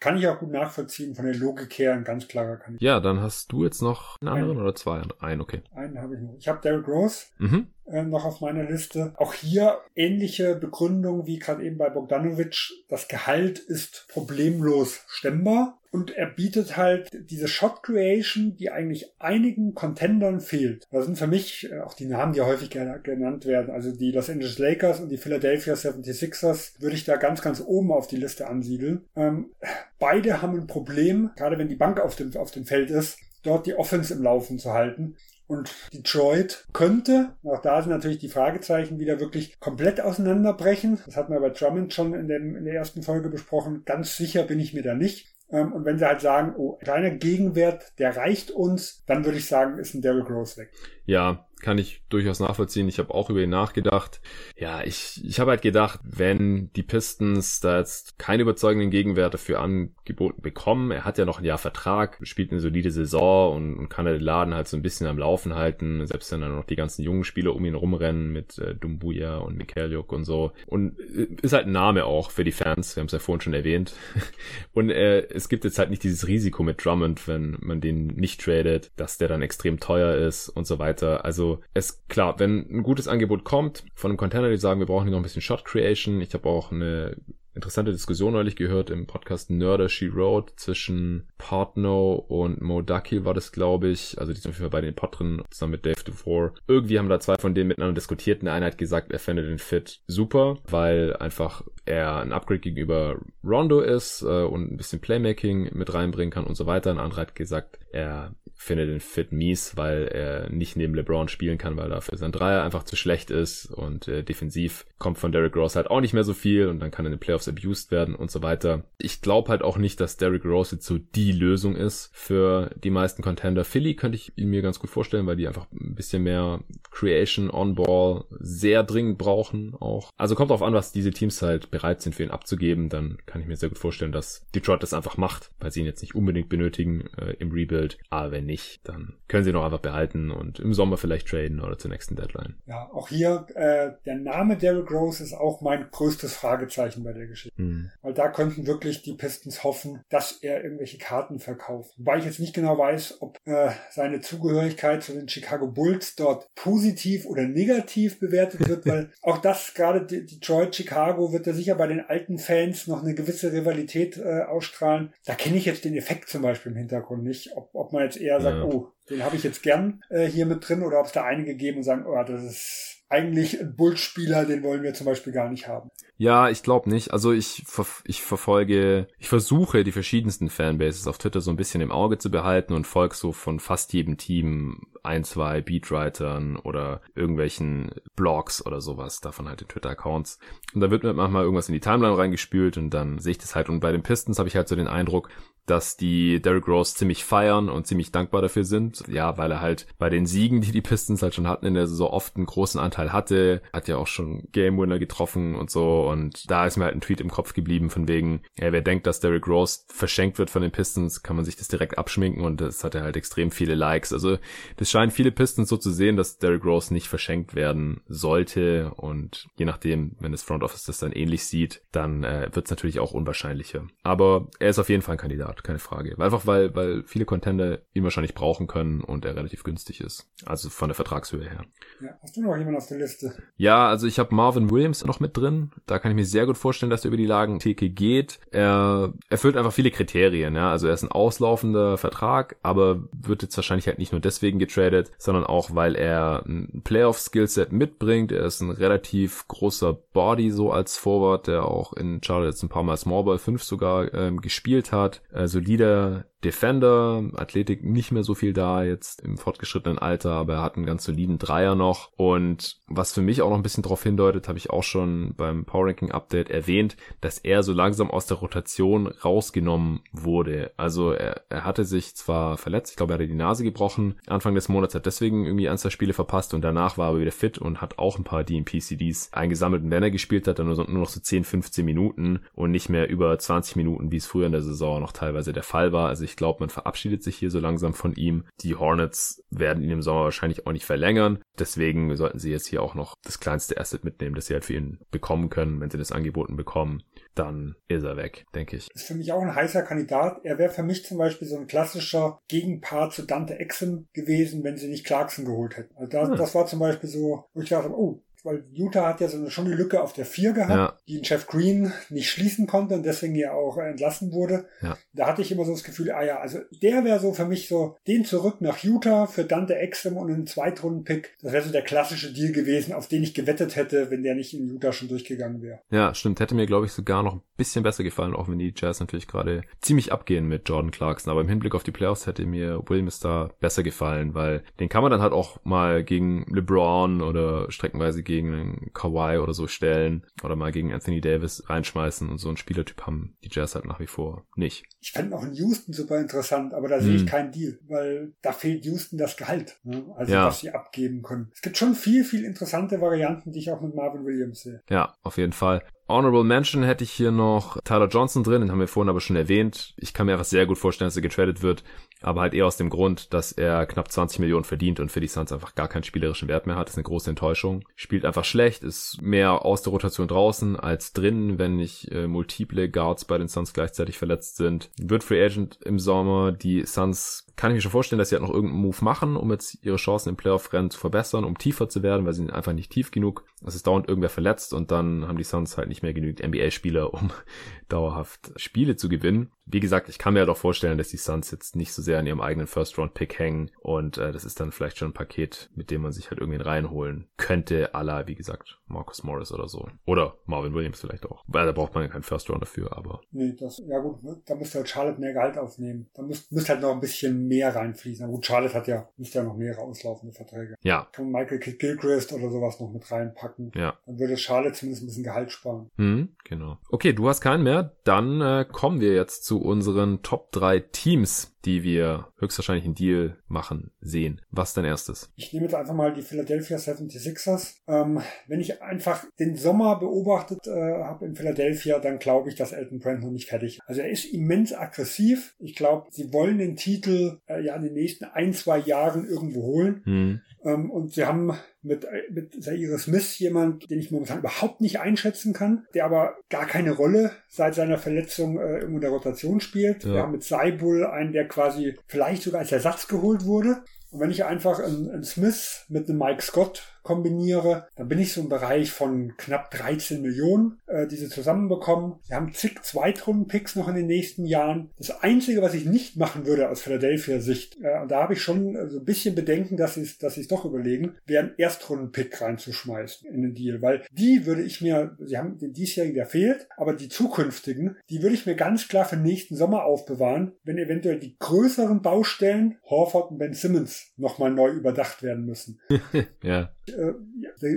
Kann ich auch gut nachvollziehen, von der Logik her ein ganz klarer Kandidat. Ja, dann hast du jetzt noch einen anderen einen. oder zwei? Einen, okay. Einen habe ich noch. Ich habe Derrick Rose. Mhm äh, noch auf meiner Liste. Auch hier ähnliche Begründung wie gerade eben bei Bogdanovic. Das Gehalt ist problemlos stemmbar und er bietet halt diese Shot Creation, die eigentlich einigen Contendern fehlt. Das sind für mich äh, auch die Namen, die häufig genannt werden. Also die Los Angeles Lakers und die Philadelphia 76ers würde ich da ganz, ganz oben auf die Liste ansiedeln. Ähm, beide haben ein Problem, gerade wenn die Bank auf dem, auf dem Feld ist, dort die Offense im Laufen zu halten. Und Detroit könnte, auch da sind natürlich die Fragezeichen wieder wirklich komplett auseinanderbrechen. Das hatten wir bei Drummond schon in, dem, in der ersten Folge besprochen. Ganz sicher bin ich mir da nicht. Ähm, und wenn sie halt sagen, oh, kleiner Gegenwert, der reicht uns, dann würde ich sagen, ist ein Derrick Rose weg. Ja, kann ich durchaus nachvollziehen. Ich habe auch über ihn nachgedacht. Ja, ich, ich habe halt gedacht, wenn die Pistons da jetzt keine überzeugenden Gegenwerte für angeboten bekommen, er hat ja noch ein Jahr Vertrag, spielt eine solide Saison und, und kann den Laden halt so ein bisschen am Laufen halten, selbst wenn dann noch die ganzen jungen Spieler um ihn rumrennen mit äh, Dumbuya und Mikhailiuk und so. Und äh, ist halt ein Name auch für die Fans, wir haben es ja vorhin schon erwähnt. und äh, es gibt jetzt halt nicht dieses Risiko mit Drummond, wenn man den nicht tradet, dass der dann extrem teuer ist und so weiter. Also es klar, wenn ein gutes Angebot kommt von einem Container, die sagen, wir brauchen hier noch ein bisschen Shot Creation. Ich habe auch eine interessante Diskussion neulich gehört im Podcast Nerder She Wrote zwischen Partno und Mo Ducky war das, glaube ich. Also die sind auf jeden Fall bei den Pod drin, zusammen mit Dave DeVore. Irgendwie haben da zwei von denen miteinander diskutiert. Und der eine hat gesagt, er fände den Fit super, weil einfach er ein Upgrade gegenüber Rondo ist äh, und ein bisschen Playmaking mit reinbringen kann und so weiter. Ein anderer hat gesagt, er finde den Fit mies, weil er nicht neben LeBron spielen kann, weil dafür sein Dreier einfach zu schlecht ist und äh, defensiv kommt von Derrick Rose halt auch nicht mehr so viel und dann kann er den Playoffs abused werden und so weiter. Ich glaube halt auch nicht, dass Derrick Rose jetzt so die Lösung ist für die meisten Contender. Philly könnte ich mir ganz gut vorstellen, weil die einfach ein bisschen mehr Creation on Ball sehr dringend brauchen auch. Also kommt darauf an, was diese Teams halt bereit sind für ihn abzugeben, dann kann ich mir sehr gut vorstellen, dass Detroit das einfach macht, weil sie ihn jetzt nicht unbedingt benötigen äh, im Rebuild. Aber wenn nicht, dann können sie ihn auch einfach behalten und im Sommer vielleicht traden oder zur nächsten Deadline. Ja, auch hier äh, der Name Derrick Rose ist auch mein größtes Fragezeichen bei der Geschichte. Mhm. Weil da könnten wirklich die Pistons hoffen, dass er irgendwelche Karten verkauft. Wobei ich jetzt nicht genau weiß, ob äh, seine Zugehörigkeit zu den Chicago Bulls dort positiv oder negativ bewertet wird, weil auch das gerade Detroit, Chicago wird sich sicher bei den alten Fans noch eine gewisse Rivalität äh, ausstrahlen. Da kenne ich jetzt den Effekt zum Beispiel im Hintergrund nicht, ob, ob man jetzt eher sagt, ja. oh, den habe ich jetzt gern äh, hier mit drin oder ob es da einige geben und sagen, oh, das ist eigentlich ein Bullspieler, den wollen wir zum Beispiel gar nicht haben. Ja, ich glaube nicht. Also ich, ich verfolge, ich versuche die verschiedensten Fanbases auf Twitter so ein bisschen im Auge zu behalten und folge so von fast jedem Team ein, zwei Beatwritern oder irgendwelchen Blogs oder sowas, davon halt den Twitter-Accounts. Und da wird mir manchmal irgendwas in die Timeline reingespült und dann sehe ich das halt. Und bei den Pistons habe ich halt so den Eindruck, dass die Derrick Rose ziemlich feiern und ziemlich dankbar dafür sind. Ja, weil er halt bei den Siegen, die die Pistons halt schon hatten in der Saison oft einen großen Anteil hatte. Hat ja auch schon Game Winner getroffen und so. Und da ist mir halt ein Tweet im Kopf geblieben von wegen, ja, wer denkt, dass Derrick Rose verschenkt wird von den Pistons, kann man sich das direkt abschminken und das hat er halt extrem viele Likes. Also das scheinen viele Pistons so zu sehen, dass Derrick Rose nicht verschenkt werden sollte und je nachdem, wenn das Front Office das dann ähnlich sieht, dann äh, wird es natürlich auch unwahrscheinlicher. Aber er ist auf jeden Fall ein Kandidat. Kandidat, keine Frage. Einfach weil, weil viele Contender ihn wahrscheinlich brauchen können und er relativ günstig ist. Also von der Vertragshöhe her. Ja, hast du noch jemanden auf der Liste? Ja, also ich habe Marvin Williams noch mit drin. Da kann ich mir sehr gut vorstellen, dass er über die Lagen Theke geht. Er erfüllt einfach viele Kriterien. Ja? Also er ist ein auslaufender Vertrag, aber wird jetzt wahrscheinlich halt nicht nur deswegen getradet, sondern auch, weil er ein Playoff-Skillset mitbringt. Er ist ein relativ großer Body so als Forward, der auch in Charlotte jetzt ein paar Mal Small Ball 5 sogar ähm, gespielt hat. Äh, solider Defender, Athletik nicht mehr so viel da jetzt im fortgeschrittenen Alter, aber er hat einen ganz soliden Dreier noch. Und was für mich auch noch ein bisschen darauf hindeutet, habe ich auch schon beim Power Ranking Update erwähnt, dass er so langsam aus der Rotation rausgenommen wurde. Also er, er hatte sich zwar verletzt, ich glaube, er hatte die Nase gebrochen Anfang des Monats, hat deswegen irgendwie ein, zwei Spiele verpasst und danach war er wieder fit und hat auch ein paar DNP-CDs eingesammelt. Und wenn er gespielt hat, dann nur, nur noch so 10, 15 Minuten und nicht mehr über 20 Minuten, wie es früher in der Saison noch teilweise der Fall war. Also ich glaube, man verabschiedet sich hier so langsam von ihm. Die Hornets werden ihn im Sommer wahrscheinlich auch nicht verlängern. Deswegen sollten sie jetzt hier auch noch das kleinste Asset mitnehmen, das sie halt für ihn bekommen können, wenn sie das angeboten bekommen dann ist er weg, denke ich. Das ist für mich auch ein heißer Kandidat. Er wäre für mich zum Beispiel so ein klassischer Gegenpart zu Dante Exum gewesen, wenn sie nicht Clarkson geholt hätten. Also das, hm. das war zum Beispiel so, wo ich dachte, oh, weil Utah hat ja so eine, schon eine Lücke auf der 4 gehabt, ja. die ein Jeff Green nicht schließen konnte und deswegen ja auch entlassen wurde. Ja. Da hatte ich immer so das Gefühl, ah ja, also der wäre so für mich so, den zurück nach Utah für Dante Exum und einen Zweitrunden-Pick. Das wäre so der klassische Deal gewesen, auf den ich gewettet hätte, wenn der nicht in Utah schon durchgegangen wäre. Ja, stimmt. Hätte mir, glaube ich, sogar noch ein bisschen besser gefallen, auch wenn die Jazz natürlich gerade ziemlich abgehen mit Jordan Clarkson. Aber im Hinblick auf die Playoffs hätte mir Williams da besser gefallen, weil den kann man dann halt auch mal gegen LeBron oder streckenweise gegen gegen Kawhi oder so stellen oder mal gegen Anthony Davis reinschmeißen und so einen Spielertyp haben die Jazz halt nach wie vor nicht. Ich fände auch in Houston super interessant, aber da sehe ich hm. keinen Deal, weil da fehlt Houston das Gehalt, ne? also ja. was sie abgeben können. Es gibt schon viel, viel interessante Varianten, die ich auch mit Marvin Williams sehe. Ja, auf jeden Fall. Honorable Mention hätte ich hier noch Tyler Johnson drin, den haben wir vorhin aber schon erwähnt. Ich kann mir einfach sehr gut vorstellen, dass er getradet wird, aber halt eher aus dem Grund, dass er knapp 20 Millionen verdient und für die Suns einfach gar keinen spielerischen Wert mehr hat. Das ist eine große Enttäuschung. Spielt einfach schlecht, ist mehr aus der Rotation draußen als drin, wenn nicht äh, multiple Guards bei den Suns gleichzeitig verletzt sind. Wird Free Agent im Sommer. Die Suns kann ich mir schon vorstellen, dass sie halt noch irgendeinen Move machen, um jetzt ihre Chancen im Playoff-Rennen zu verbessern, um tiefer zu werden, weil sie sind einfach nicht tief genug. Es ist dauernd irgendwer verletzt und dann haben die Suns halt nicht mehr genügend NBA-Spieler, um dauerhaft Spiele zu gewinnen. Wie gesagt, ich kann mir halt auch vorstellen, dass die Suns jetzt nicht so sehr an ihrem eigenen First-Round-Pick hängen und äh, das ist dann vielleicht schon ein Paket, mit dem man sich halt irgendwie reinholen könnte, aller, wie gesagt, Marcus Morris oder so. Oder Marvin Williams vielleicht auch. Weil da braucht man ja keinen First-Round dafür, aber... Nee, das, ja gut, ne? da müsste halt Charlotte mehr Gehalt aufnehmen. Da müsste müsst halt noch ein bisschen mehr reinfließen. gut, Charlotte hat ja, müsste ja noch mehrere auslaufende Verträge. Ja. Kann Michael Gilchrist oder sowas noch mit reinpacken. Ja. Dann würde Charlotte zumindest ein bisschen Gehalt sparen. Mhm, genau. Okay, du hast keinen mehr. Dann äh, kommen wir jetzt zu unseren Top 3 Teams, die wir höchstwahrscheinlich einen Deal machen sehen. Was dein erstes? Ich nehme jetzt einfach mal die Philadelphia 76ers. Ähm, wenn ich einfach den Sommer beobachtet äh, habe in Philadelphia, dann glaube ich, dass Elton Brand noch nicht fertig ist. Also er ist immens aggressiv. Ich glaube, sie wollen den Titel äh, ja in den nächsten ein, zwei Jahren irgendwo holen. Hm. Ähm, und sie haben mit, mit Zaire Smith jemand, den ich momentan überhaupt nicht einschätzen kann, der aber gar keine Rolle seit seiner Verletzung äh, irgendwo in der Rotation spielt. Ja. Wir haben mit Seibul einen, der quasi vielleicht sogar als Ersatz geholt wurde. Und wenn ich einfach einen, einen Smith mit einem Mike Scott kombiniere, dann bin ich so im Bereich von knapp 13 Millionen, äh, die sie zusammenbekommen. Wir haben zig Zweitrunden-Picks noch in den nächsten Jahren. Das Einzige, was ich nicht machen würde aus Philadelphia-Sicht, äh, da habe ich schon so ein bisschen Bedenken, dass sie dass es doch überlegen, wäre ein Erstrunden-Pick reinzuschmeißen in den Deal, weil die würde ich mir, sie haben den diesjährigen, der fehlt, aber die zukünftigen, die würde ich mir ganz klar für nächsten Sommer aufbewahren, wenn eventuell die größeren Baustellen, Horford und Ben Simmons, nochmal neu überdacht werden müssen. ja. Äh,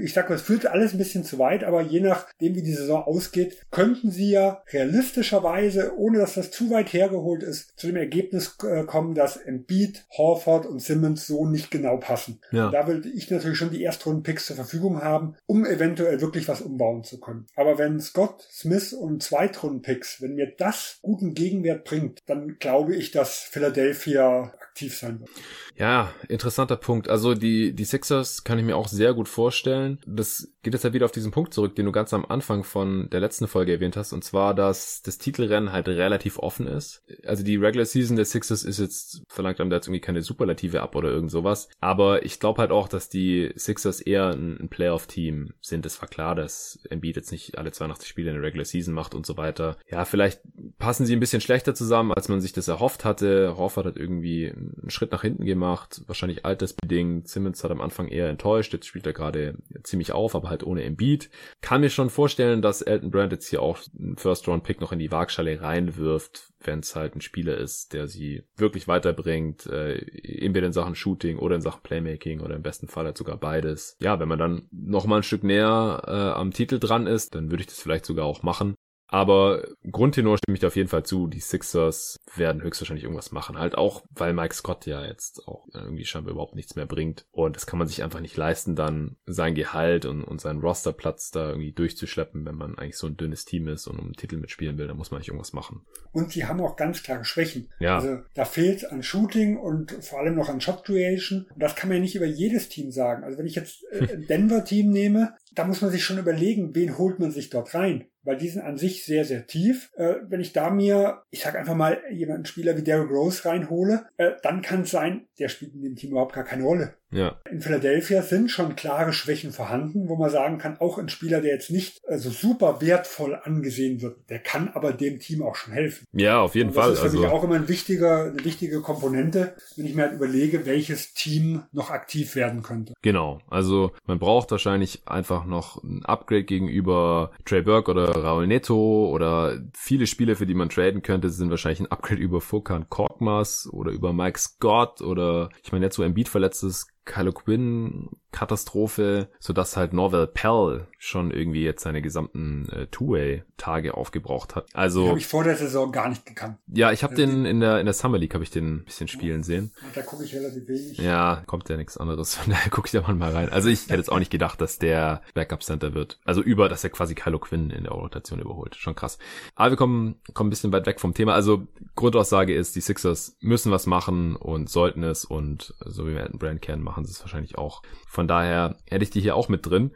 ich sag mal, es führt alles ein bisschen zu weit, aber je nachdem, wie die Saison ausgeht, könnten sie ja realistischerweise, ohne dass das zu weit hergeholt ist, zu dem Ergebnis äh, kommen, dass Embiid, Horford und Simmons so nicht genau passen. Ja. Da würde ich natürlich schon die Erstrunden-Picks zur Verfügung haben, um eventuell wirklich was umbauen zu können. Aber wenn Scott, Smith und Zweitrunden-Picks, wenn mir das guten Gegenwert bringt, dann glaube ich, dass Philadelphia aktiv sein wird. Ja, interessanter Punkt. Also die, die Sixers kann ich mir auch sehr gut vorstellen. Das geht jetzt halt wieder auf diesen Punkt zurück, den du ganz am Anfang von der letzten Folge erwähnt hast, und zwar, dass das Titelrennen halt relativ offen ist. Also die Regular Season der Sixers ist jetzt, verlangt einem da jetzt irgendwie keine Superlative ab oder irgend sowas. Aber ich glaube halt auch, dass die Sixers eher ein, Playoff-Team sind. Es war klar, dass Embiid jetzt nicht alle 82 Spiele in der Regular Season macht und so weiter. Ja, vielleicht passen sie ein bisschen schlechter zusammen, als man sich das erhofft hatte. Horford hat irgendwie einen Schritt nach hinten gemacht, wahrscheinlich altersbedingt. Simmons hat am Anfang eher enttäuscht, jetzt spielt er gerade ziemlich auf, aber halt ohne Embiid. Kann mir schon vorstellen, dass Elton Brand jetzt hier auch einen First-Round-Pick noch in die Waagschale reinwirft, wenn es halt ein Spieler ist, der sie wirklich weiterbringt, äh, entweder in Sachen Shooting oder in Sachen Playmaking oder im besten Fall halt sogar beides. Ja, wenn man dann noch mal ein Stück näher äh, am Titel dran ist, dann würde ich das vielleicht sogar auch machen. Aber Grundtenor stimme ich da auf jeden Fall zu. Die Sixers werden höchstwahrscheinlich irgendwas machen. Halt auch, weil Mike Scott ja jetzt auch irgendwie scheinbar überhaupt nichts mehr bringt. Und das kann man sich einfach nicht leisten, dann sein Gehalt und, und seinen Rosterplatz da irgendwie durchzuschleppen, wenn man eigentlich so ein dünnes Team ist und um einen Titel mitspielen will. dann muss man nicht irgendwas machen. Und sie haben auch ganz klare Schwächen. Ja. Also da fehlt an Shooting und vor allem noch an Shot Creation. Und das kann man ja nicht über jedes Team sagen. Also wenn ich jetzt ein Denver-Team nehme, da muss man sich schon überlegen, wen holt man sich dort rein weil die sind an sich sehr, sehr tief. Äh, wenn ich da mir, ich sag einfach mal, jemanden Spieler wie Derrick Rose reinhole, äh, dann kann es sein, der spielt in dem Team überhaupt gar keine Rolle. Ja. In Philadelphia sind schon klare Schwächen vorhanden, wo man sagen kann, auch ein Spieler, der jetzt nicht so also super wertvoll angesehen wird, der kann aber dem Team auch schon helfen. Ja, auf jeden das Fall. Das ist für also mich auch immer ein wichtiger, eine wichtige Komponente, wenn ich mir halt überlege, welches Team noch aktiv werden könnte. Genau. Also man braucht wahrscheinlich einfach noch ein Upgrade gegenüber Trey Burke oder Raul Neto oder viele Spiele, für die man traden könnte, sind wahrscheinlich ein Upgrade über Furkan Korkmaz oder über Mike Scott oder ich meine jetzt so ein Beat verletztes Kylo Quinn Katastrophe, sodass halt Norval Pell schon irgendwie jetzt seine gesamten äh, Two-Way-Tage aufgebraucht hat. Also habe ich vor der Saison gar nicht gekannt. Ja, ich habe also den in der in der Summer League habe ich den ein bisschen spielen sehen. Da gucke ich relativ wenig. Ja, kommt ja nichts anderes. Von daher gucke ich da mal rein. Also ich hätte jetzt auch nicht gedacht, dass der Backup Center wird. Also über, dass er quasi Kylo Quinn in der Rotation überholt. Schon krass. Aber wir kommen kommen ein bisschen weit weg vom Thema. Also Grundaussage ist, die Sixers müssen was machen und sollten es und so wie wir Brand kennen, machen sie es wahrscheinlich auch. Von daher hätte ich die hier auch mit drin.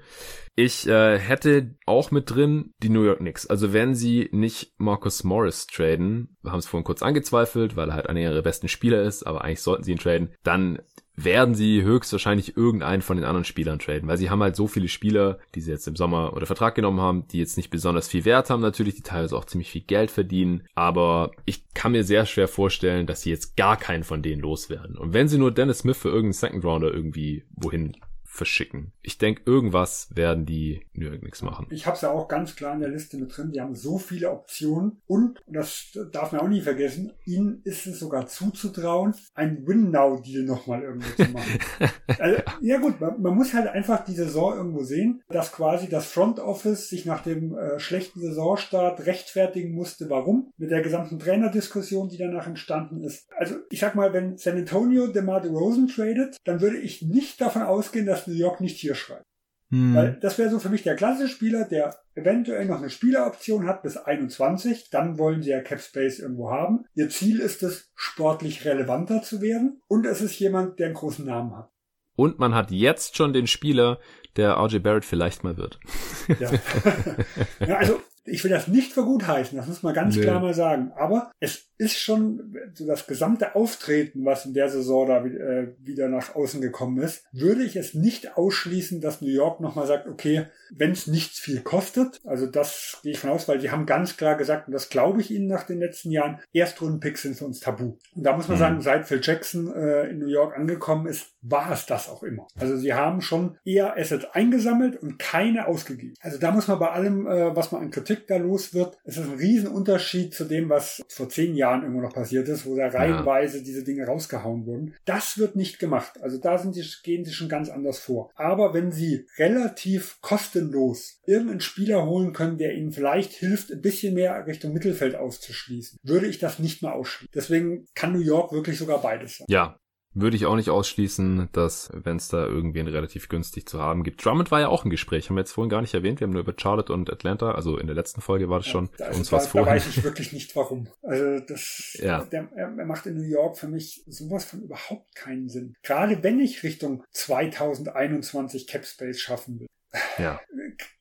Ich äh, hätte auch mit drin die New York Knicks. Also wenn sie nicht Marcus Morris traden, wir haben es vorhin kurz angezweifelt, weil er halt einer ihrer besten Spieler ist, aber eigentlich sollten sie ihn traden, dann werden sie höchstwahrscheinlich irgendeinen von den anderen Spielern traden, weil sie haben halt so viele Spieler, die sie jetzt im Sommer oder Vertrag genommen haben, die jetzt nicht besonders viel Wert haben natürlich, die teilweise auch ziemlich viel Geld verdienen, aber ich kann mir sehr schwer vorstellen, dass sie jetzt gar keinen von denen loswerden. Und wenn sie nur Dennis Smith für irgendeinen Second Rounder irgendwie wohin verschicken. Ich denke, irgendwas werden die New York Knicks machen. Ich habe es ja auch ganz klar in der Liste mit drin. Die haben so viele Optionen und, das darf man auch nie vergessen, ihnen ist es sogar zuzutrauen, ein Win-Now-Deal nochmal irgendwo zu machen. also, ja gut, man, man, muss halt einfach die Saison irgendwo sehen, dass quasi das Front Office sich nach dem äh, schlechten Saisonstart rechtfertigen musste. Warum? Mit der gesamten Trainerdiskussion, die danach entstanden ist. Also ich sag mal, wenn San Antonio DeMar DeRozan tradet, dann würde ich nicht davon ausgehen, dass New York nicht hier schreibt. Hm. Weil das wäre so für mich der klassische Spieler, der eventuell noch eine Spieleroption hat bis 21. Dann wollen sie ja Cap Space irgendwo haben. Ihr Ziel ist es, sportlich relevanter zu werden. Und es ist jemand, der einen großen Namen hat. Und man hat jetzt schon den Spieler, der RJ Barrett vielleicht mal wird. Ja. ja also ich will das nicht für gut heißen, das muss man ganz nee. klar mal sagen. Aber es ist schon so das gesamte Auftreten, was in der Saison da äh, wieder nach außen gekommen ist, würde ich es nicht ausschließen, dass New York nochmal sagt, okay, wenn es nichts viel kostet, also das gehe ich von aus, weil sie haben ganz klar gesagt, und das glaube ich ihnen nach den letzten Jahren, Erstrundenpicks sind für uns tabu. Und da muss man mhm. sagen, seit Phil Jackson äh, in New York angekommen ist, war es das auch immer. Also sie haben schon eher Assets eingesammelt und keine ausgegeben. Also da muss man bei allem, äh, was man an Kritik da los wird, es ist ein Riesenunterschied zu dem, was vor zehn Jahren irgendwo noch passiert ist, wo da reihenweise diese Dinge rausgehauen wurden. Das wird nicht gemacht. Also da sind die, gehen sie schon ganz anders vor. Aber wenn sie relativ kostenlos irgendeinen Spieler holen können, der ihnen vielleicht hilft, ein bisschen mehr Richtung Mittelfeld auszuschließen, würde ich das nicht mehr ausschließen. Deswegen kann New York wirklich sogar beides sein. Ja, würde ich auch nicht ausschließen, dass, wenn es da irgendwen relativ günstig zu haben gibt. Drummond war ja auch im Gespräch, haben wir jetzt vorhin gar nicht erwähnt. Wir haben nur über Charlotte und Atlanta, also in der letzten Folge war das schon. Ja, also uns da, was vorhin. Da weiß ich wirklich nicht warum. Also das, ja. der, er macht in New York für mich sowas von überhaupt keinen Sinn. Gerade wenn ich Richtung 2021 Cap Space schaffen will. Ja.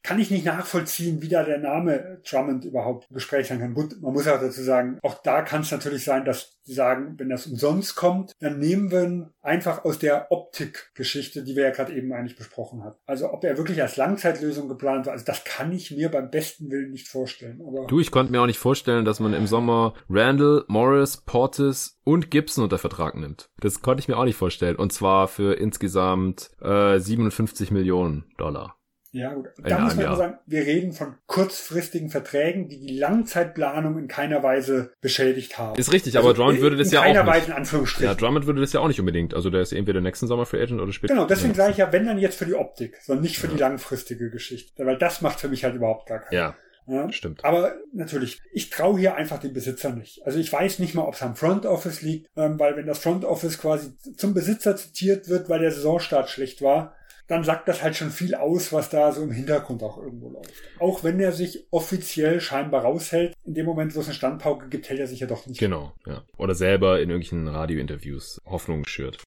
Kann ich nicht nachvollziehen, wie da der Name Drummond überhaupt im Gespräch sein kann. Gut, man muss auch dazu sagen, auch da kann es natürlich sein, dass sie sagen, wenn das umsonst kommt, dann nehmen wir einfach aus der Optik-Geschichte, die wir ja gerade eben eigentlich besprochen haben. Also ob er wirklich als Langzeitlösung geplant war, also das kann ich mir beim besten Willen nicht vorstellen. Aber du, ich konnte mir auch nicht vorstellen, dass man im Sommer Randall, Morris, Portis und Gibson unter Vertrag nimmt. Das konnte ich mir auch nicht vorstellen. Und zwar für insgesamt äh, 57 Millionen Dollar. Ja, gut. Da muss man immer sagen, wir reden von kurzfristigen Verträgen, die die Langzeitplanung in keiner Weise beschädigt haben. Ist richtig, aber also Drummond würde das ja auch nicht. In keiner Weise in Anführungsstrichen. Ja, Drummond würde das ja auch nicht unbedingt. Also der ist entweder nächsten Sommer Free Agent oder später. Genau, deswegen sage ich ja, wenn dann jetzt für die Optik, sondern nicht für ja. die langfristige Geschichte. Weil das macht für mich halt überhaupt gar keinen Ja. Ja, Stimmt. Aber natürlich, ich traue hier einfach dem Besitzer nicht. Also ich weiß nicht mal, ob es am Front Office liegt, ähm, weil wenn das Front Office quasi zum Besitzer zitiert wird, weil der Saisonstart schlecht war, dann sagt das halt schon viel aus, was da so im Hintergrund auch irgendwo läuft. Auch wenn er sich offiziell scheinbar raushält, in dem Moment, wo es eine Standpauke gibt, hält er sich ja doch nicht. Genau, ja. Oder selber in irgendwelchen Radiointerviews Hoffnung schürt.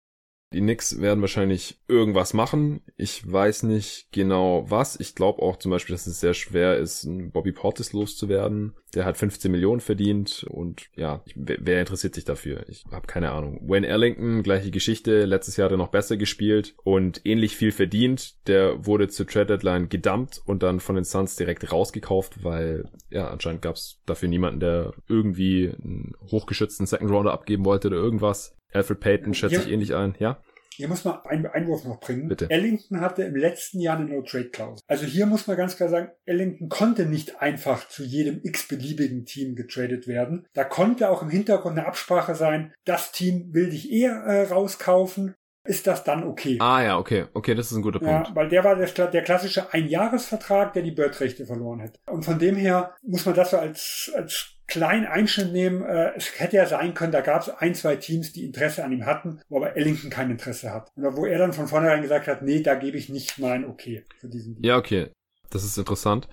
Die Knicks werden wahrscheinlich irgendwas machen. Ich weiß nicht genau was. Ich glaube auch zum Beispiel, dass es sehr schwer ist, Bobby Portis loszuwerden. Der hat 15 Millionen verdient und ja, wer interessiert sich dafür? Ich habe keine Ahnung. Wayne Ellington, gleiche Geschichte. Letztes Jahr hat er noch besser gespielt und ähnlich viel verdient. Der wurde zur Trade Deadline gedumpt und dann von den Suns direkt rausgekauft, weil ja, anscheinend gab es dafür niemanden, der irgendwie einen hochgeschützten Second Rounder abgeben wollte oder irgendwas. Alfred Payton schätze ich ähnlich ein, ja? Hier muss man einen Einwurf noch bringen. Bitte. Ellington hatte im letzten Jahr eine No-Trade-Klausel. Also hier muss man ganz klar sagen, Ellington konnte nicht einfach zu jedem x-beliebigen Team getradet werden. Da konnte auch im Hintergrund eine Absprache sein, das Team will dich eher äh, rauskaufen, ist das dann okay. Ah ja, okay. Okay, das ist ein guter Punkt. Ja, weil der war der, der klassische Einjahresvertrag, der die Bird-Rechte verloren hätte. Und von dem her muss man das so als, als kleinen Einschnitt nehmen. Äh, es hätte ja sein können, da gab es ein, zwei Teams, die Interesse an ihm hatten, wo aber Ellington kein Interesse hat. Oder wo er dann von vornherein gesagt hat, nee, da gebe ich nicht mein Okay für diesen Deal. Ja, okay. Das ist interessant.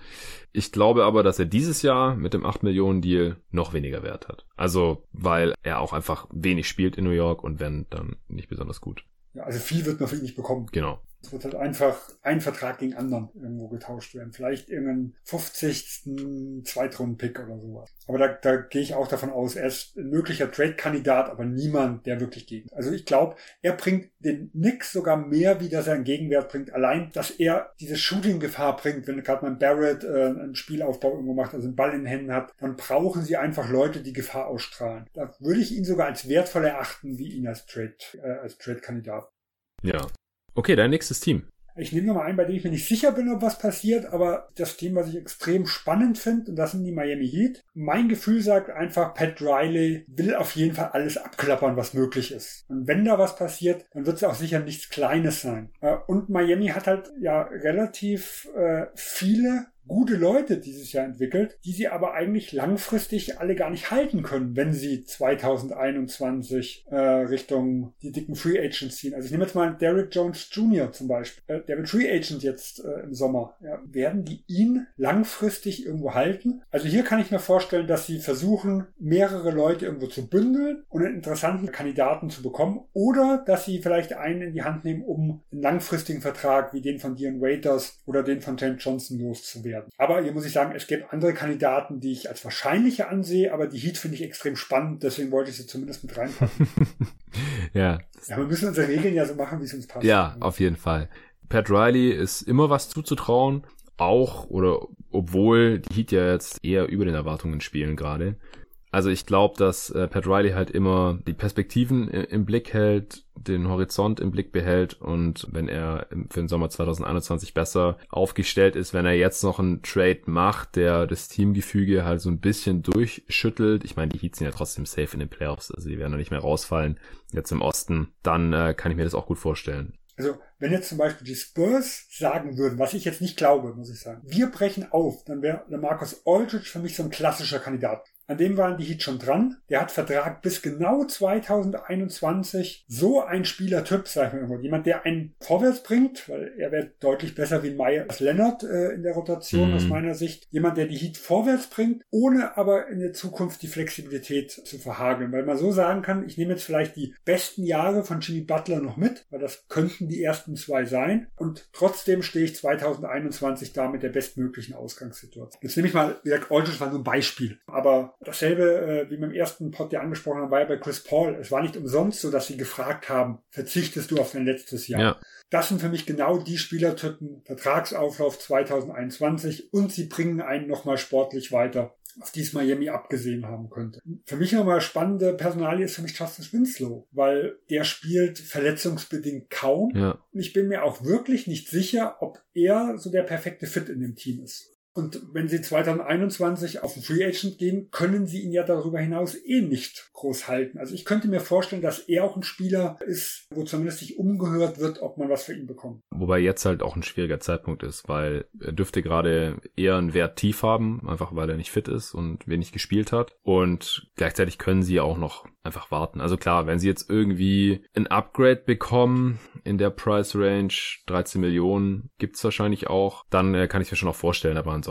Ich glaube aber, dass er dieses Jahr mit dem 8 Millionen Deal noch weniger Wert hat. Also, weil er auch einfach wenig spielt in New York und wenn, dann nicht besonders gut. Ja, also viel wird man für ihn nicht bekommen. Genau. Es wird halt einfach ein Vertrag gegen anderen irgendwo getauscht werden. Vielleicht irgendeinen 50. Zweitrunden-Pick oder sowas. Aber da, da gehe ich auch davon aus, er ist ein möglicher Trade-Kandidat, aber niemand, der wirklich gegen. Also ich glaube, er bringt den Knicks sogar mehr, wie dass er einen Gegenwert bringt. Allein, dass er diese Shooting-Gefahr bringt, wenn gerade mein Barrett äh, einen Spielaufbau irgendwo macht, also einen Ball in den Händen hat, dann brauchen sie einfach Leute, die Gefahr ausstrahlen. Da würde ich ihn sogar als wertvoll erachten, wie ihn als Trade, äh, als Trade-Kandidat. Ja, Okay, dein nächstes Team. Ich nehme nochmal ein, bei dem ich mir nicht sicher bin, ob was passiert, aber das Team, was ich extrem spannend finde, und das sind die Miami Heat. Mein Gefühl sagt einfach, Pat Riley will auf jeden Fall alles abklappern, was möglich ist. Und wenn da was passiert, dann wird es auch sicher nichts Kleines sein. Äh, und Miami hat halt ja relativ äh, viele gute Leute dieses Jahr entwickelt, die sie aber eigentlich langfristig alle gar nicht halten können, wenn sie 2021 äh, Richtung die dicken Free Agents ziehen. Also ich nehme jetzt mal Derrick Jones Jr. zum Beispiel. Äh, der wird Free Agent jetzt äh, im Sommer. Ja, werden die ihn langfristig irgendwo halten? Also hier kann ich mir vorstellen, dass sie versuchen, mehrere Leute irgendwo zu bündeln und einen interessanten Kandidaten zu bekommen oder dass sie vielleicht einen in die Hand nehmen, um einen langfristigen Vertrag wie den von Dion Waiters oder den von Trent Johnson loszuwerden werden. Aber hier muss ich sagen, es gibt andere Kandidaten, die ich als wahrscheinlicher ansehe, aber die Heat finde ich extrem spannend, deswegen wollte ich sie zumindest mit reinpacken. ja. Ja, wir müssen unsere Regeln ja so machen, wie es uns passt. Ja, auf jeden Fall. Pat Riley ist immer was zuzutrauen, auch oder obwohl die Heat ja jetzt eher über den Erwartungen spielen gerade. Also ich glaube, dass äh, Pat Riley halt immer die Perspektiven im Blick hält, den Horizont im Blick behält und wenn er für den Sommer 2021 besser aufgestellt ist, wenn er jetzt noch einen Trade macht, der das Teamgefüge halt so ein bisschen durchschüttelt. Ich meine, die Heats sind ja trotzdem safe in den Playoffs, also die werden ja nicht mehr rausfallen jetzt im Osten. Dann äh, kann ich mir das auch gut vorstellen. Also, wenn jetzt zum Beispiel die Spurs sagen würden, was ich jetzt nicht glaube, muss ich sagen, wir brechen auf, dann wäre Markus Aldridge für mich so ein klassischer Kandidat. An dem waren die Heat schon dran. Der hat Vertrag bis genau 2021. So ein Spielertyp, sag ich mal. Jemand, der einen vorwärts bringt, weil er wäre deutlich besser wie Myers Leonard äh, in der Rotation mhm. aus meiner Sicht. Jemand, der die Heat vorwärts bringt, ohne aber in der Zukunft die Flexibilität zu verhageln. Weil man so sagen kann, ich nehme jetzt vielleicht die besten Jahre von Jimmy Butler noch mit, weil das könnten die ersten zwei sein. Und trotzdem stehe ich 2021 da mit der bestmöglichen Ausgangssituation. Jetzt nehme ich mal, wie gesagt, Aldridge war so ein Beispiel. Aber Dasselbe, äh, wie wir im ersten Pod ja angesprochen haben, war ja bei Chris Paul. Es war nicht umsonst so, dass sie gefragt haben, verzichtest du auf dein letztes Jahr? Ja. Das sind für mich genau die Spielertypen, Vertragsauflauf 2021 und sie bringen einen nochmal sportlich weiter, auf die es Miami abgesehen haben könnte. Für mich nochmal spannende Personalie ist für mich Justice Winslow, weil der spielt verletzungsbedingt kaum. Ja. Und ich bin mir auch wirklich nicht sicher, ob er so der perfekte Fit in dem Team ist. Und wenn sie 2021 auf den Free Agent gehen, können sie ihn ja darüber hinaus eh nicht groß halten. Also ich könnte mir vorstellen, dass er auch ein Spieler ist, wo zumindest sich umgehört wird, ob man was für ihn bekommt. Wobei jetzt halt auch ein schwieriger Zeitpunkt ist, weil er dürfte gerade eher einen Wert tief haben, einfach weil er nicht fit ist und wenig gespielt hat. Und gleichzeitig können sie auch noch einfach warten. Also klar, wenn sie jetzt irgendwie ein Upgrade bekommen in der Price Range, 13 Millionen gibt's wahrscheinlich auch, dann äh, kann ich mir schon auch vorstellen, aber ansonsten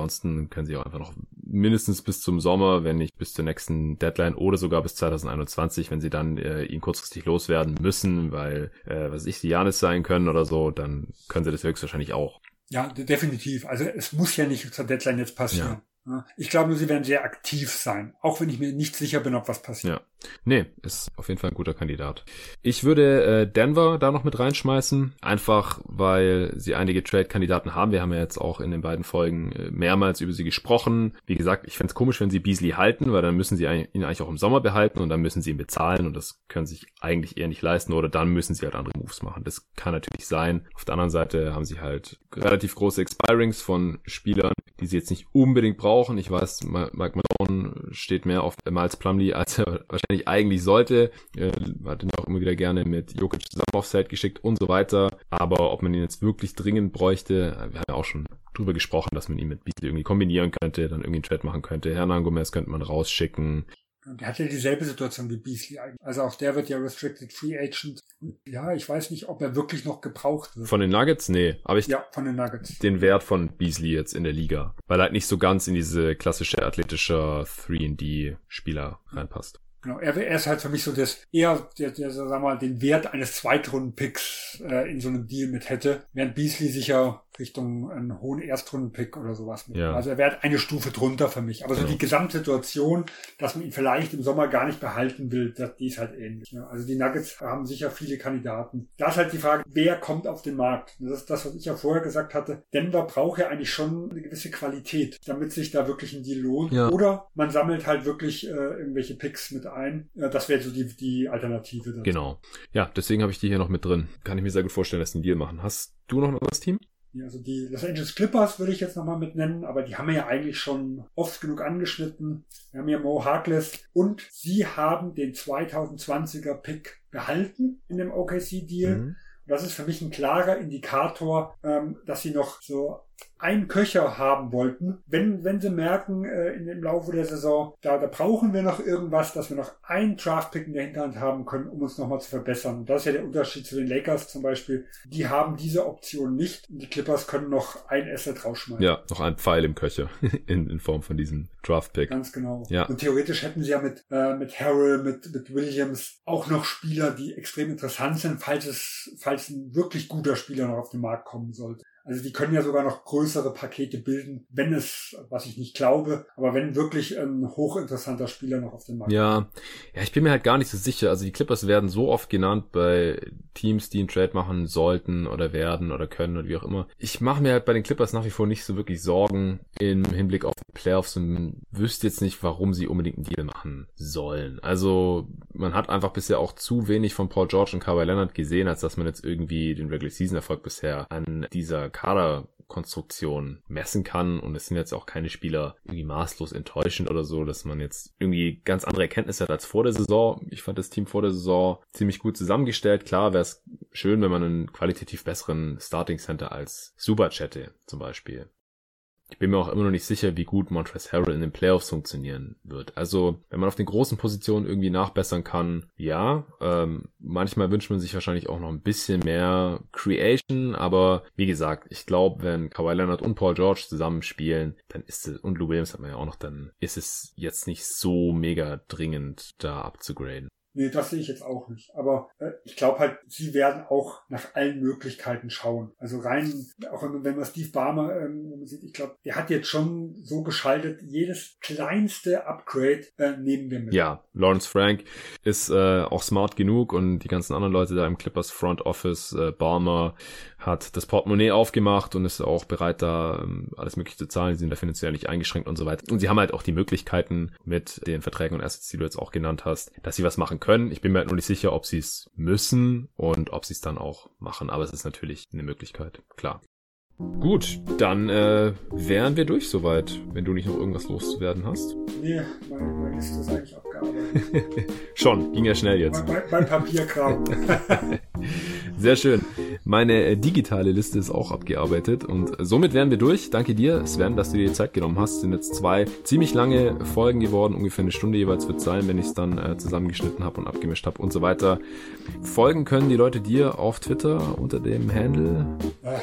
können sie auch einfach noch mindestens bis zum Sommer, wenn nicht bis zur nächsten Deadline oder sogar bis 2021, wenn sie dann äh, ihn kurzfristig loswerden müssen, weil, äh, was ich, die Janis sein können oder so, dann können sie das höchstwahrscheinlich auch. Ja, definitiv. Also es muss ja nicht zur Deadline jetzt passieren. Ja. Ich glaube nur, sie werden sehr aktiv sein, auch wenn ich mir nicht sicher bin, ob was passiert. Ja. Nee, ist auf jeden Fall ein guter Kandidat. Ich würde äh, Denver da noch mit reinschmeißen, einfach weil sie einige Trade-Kandidaten haben. Wir haben ja jetzt auch in den beiden Folgen äh, mehrmals über sie gesprochen. Wie gesagt, ich fände es komisch, wenn sie Beasley halten, weil dann müssen sie ihn eigentlich auch im Sommer behalten und dann müssen sie ihn bezahlen und das können sich eigentlich eher nicht leisten oder dann müssen sie halt andere Moves machen. Das kann natürlich sein. Auf der anderen Seite haben sie halt relativ große Expirings von Spielern, die sie jetzt nicht unbedingt brauchen. Ich weiß, Mike Malone steht mehr auf Miles Plumlee, als er wahrscheinlich eigentlich sollte. Er hat ihn auch immer wieder gerne mit Jokic zusammen aufs Feld geschickt und so weiter. Aber ob man ihn jetzt wirklich dringend bräuchte, wir haben ja auch schon drüber gesprochen, dass man ihn mit Beasley irgendwie kombinieren könnte, dann irgendwie einen Trade machen könnte. Hernan Gomez könnte man rausschicken. Und er hat ja dieselbe Situation wie Beasley eigentlich. Also auch der wird ja Restricted Free Agent. Ja, ich weiß nicht, ob er wirklich noch gebraucht wird. Von den Nuggets? Nee. Aber ich ja, von den Nuggets. Den Wert von Beasley jetzt in der Liga. Weil er halt nicht so ganz in diese klassische athletische 3D-Spieler reinpasst. Genau, er, er ist halt für mich so das eher, der, der, sagen wir mal, den Wert eines Zweitrunden-Picks äh, in so einem Deal mit hätte, während Beasley sicher Richtung einen hohen Erstrunden-Pick oder sowas mit. Ja. Also er wäre eine Stufe drunter für mich. Aber so genau. die Gesamtsituation, dass man ihn vielleicht im Sommer gar nicht behalten will, das, die ist halt ähnlich. Ja. Also die Nuggets haben sicher viele Kandidaten. Da ist halt die Frage, wer kommt auf den Markt? Das ist das, was ich ja vorher gesagt hatte. Denver braucht ja eigentlich schon eine gewisse Qualität, damit sich da wirklich ein Deal lohnt. Ja. Oder man sammelt halt wirklich äh, irgendwelche Picks mit ein. Das wäre so die, die Alternative. Dazu. Genau. Ja, deswegen habe ich die hier noch mit drin. Kann ich mir sehr gut vorstellen, dass die einen Deal machen. Hast du noch ein anderes Team? Also die Los Angeles Clippers würde ich jetzt nochmal mit nennen, aber die haben wir ja eigentlich schon oft genug angeschnitten. Wir haben ja Mo Harkless und sie haben den 2020er Pick behalten in dem OKC-Deal. Mhm. Das ist für mich ein klarer Indikator, ähm, dass sie noch so einen Köcher haben wollten, wenn, wenn sie merken äh, in dem Laufe der Saison, da, da brauchen wir noch irgendwas, dass wir noch einen Draftpick in der Hinterhand haben können, um uns nochmal zu verbessern. Und das ist ja der Unterschied zu den Lakers zum Beispiel. Die haben diese Option nicht. Die Clippers können noch ein Asset rausschmeißen. Ja, noch ein Pfeil im Köcher in, in Form von diesem Draftpick. Ganz genau. Ja. Und theoretisch hätten sie ja mit, äh, mit Harrell, mit, mit Williams auch noch Spieler, die extrem interessant sind, falls es, falls ein wirklich guter Spieler noch auf den Markt kommen sollte. Also die können ja sogar noch größere Pakete bilden, wenn es, was ich nicht glaube, aber wenn wirklich ein hochinteressanter Spieler noch auf dem Markt Ja, ja, ich bin mir halt gar nicht so sicher. Also die Clippers werden so oft genannt bei Teams, die einen Trade machen sollten oder werden oder können oder wie auch immer. Ich mache mir halt bei den Clippers nach wie vor nicht so wirklich Sorgen im Hinblick auf die Playoffs und wüsste jetzt nicht, warum sie unbedingt einen Deal machen sollen. Also man hat einfach bisher auch zu wenig von Paul George und Kawhi Leonard gesehen, als dass man jetzt irgendwie den Regular Season Erfolg bisher an dieser Kader messen kann. Und es sind jetzt auch keine Spieler irgendwie maßlos enttäuschend oder so, dass man jetzt irgendwie ganz andere Erkenntnisse hat als vor der Saison. Ich fand das Team vor der Saison ziemlich gut zusammengestellt. Klar wäre es schön, wenn man einen qualitativ besseren Starting Center als Subac hätte, zum Beispiel. Ich bin mir auch immer noch nicht sicher, wie gut Montrezl Harrell in den Playoffs funktionieren wird. Also, wenn man auf den großen Positionen irgendwie nachbessern kann, ja. Ähm, manchmal wünscht man sich wahrscheinlich auch noch ein bisschen mehr Creation, aber wie gesagt, ich glaube, wenn Kawhi Leonard und Paul George zusammen spielen, dann ist es, und Lou Williams hat man ja auch noch, dann ist es jetzt nicht so mega dringend, da abzugraden. Nee, das sehe ich jetzt auch nicht. Aber äh, ich glaube halt, sie werden auch nach allen Möglichkeiten schauen. Also rein, auch wenn, wenn man Steve Barmer ähm, sieht, ich glaube, der hat jetzt schon so geschaltet, jedes kleinste Upgrade äh, nehmen wir mit. Ja, Lawrence Frank ist äh, auch smart genug und die ganzen anderen Leute da im Clippers Front Office, äh, Barmer, hat das Portemonnaie aufgemacht und ist auch bereit, da ähm, alles mögliche zu zahlen. Sie sind da finanziell nicht eingeschränkt und so weiter. Und sie haben halt auch die Möglichkeiten mit den Verträgen und Assets, die du jetzt auch genannt hast, dass sie was machen können. Ich bin mir halt nur nicht sicher, ob sie es müssen und ob sie es dann auch machen. Aber es ist natürlich eine Möglichkeit, klar. Gut, dann äh, wären wir durch soweit, wenn du nicht noch irgendwas loszuwerden hast. Nee, meine, meine Liste ist eigentlich abgearbeitet. Schon, ging ja schnell jetzt. Mein, mein Papierkram. Sehr schön. Meine äh, digitale Liste ist auch abgearbeitet und somit wären wir durch. Danke dir, Sven, dass du dir die Zeit genommen hast. Es sind jetzt zwei ziemlich lange Folgen geworden, ungefähr eine Stunde jeweils wird sein, wenn ich es dann äh, zusammengeschnitten habe und abgemischt habe und so weiter. Folgen können die Leute dir auf Twitter unter dem Handle.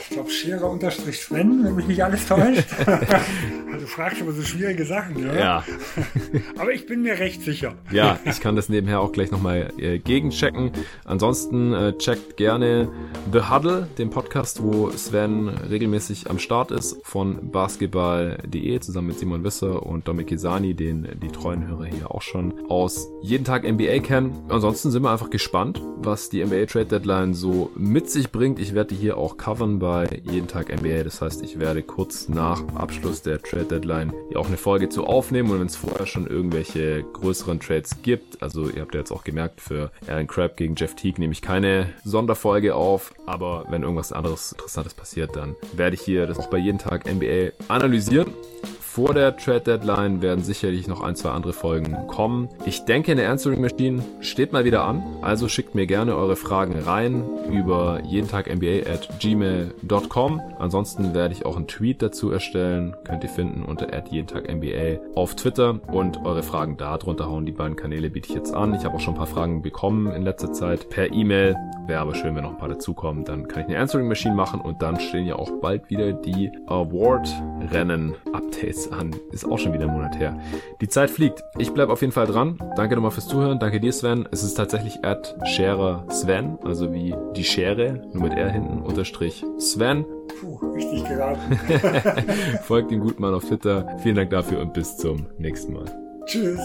Ich glaube, Scherer unterstrich Sven, wenn mich nicht alles täuscht. du fragst aber so schwierige Sachen, ja? Ja. aber ich bin mir recht sicher. Ja, ich kann das nebenher auch gleich nochmal äh, gegenchecken. Ansonsten äh, checkt gerne The Huddle, den Podcast, wo Sven regelmäßig am Start ist von basketball.de zusammen mit Simon Wisser und Dominik Kisani, den die treuen Hörer hier auch schon aus jeden Tag NBA kennen. Ansonsten sind wir einfach gespannt, was die NBA Trade Deadline so mit sich bringt. Ich werde die hier auch covern bei jeden Tag NBA. Das heißt, ich werde kurz nach Abschluss der Trade Deadline hier auch eine Folge zu aufnehmen und wenn es vorher schon irgendwelche größeren Trades gibt, also ihr habt ja jetzt auch gemerkt, für Aaron Crabb gegen Jeff Teague nehme ich keine Sonderfolge auf, aber wenn irgendwas anderes Interessantes passiert, dann werde ich hier das auch bei jeden Tag NBA analysieren. Vor der Trade Deadline werden sicherlich noch ein, zwei andere Folgen kommen. Ich denke, eine Answering Machine steht mal wieder an. Also schickt mir gerne eure Fragen rein über jeden Tag NBA at gmail.com. Ansonsten werde ich auch einen Tweet dazu erstellen. Könnt ihr finden unter at jeden Tag NBA auf Twitter und eure Fragen da drunter hauen. Die beiden Kanäle biete ich jetzt an. Ich habe auch schon ein paar Fragen bekommen in letzter Zeit per E-Mail. Wäre aber schön, wenn noch ein paar dazukommen. Dann kann ich eine Answering Machine machen und dann stehen ja auch bald wieder die Award-Rennen-Updates an. Ist auch schon wieder ein Monat her. Die Zeit fliegt. Ich bleib auf jeden Fall dran. Danke nochmal fürs Zuhören. Danke dir, Sven. Es ist tatsächlich at Scherer Sven, also wie die Schere, nur mit R hinten, unterstrich Sven. Puh, richtig geraten. Folgt dem guten Mann auf Twitter. Vielen Dank dafür und bis zum nächsten Mal. Tschüss.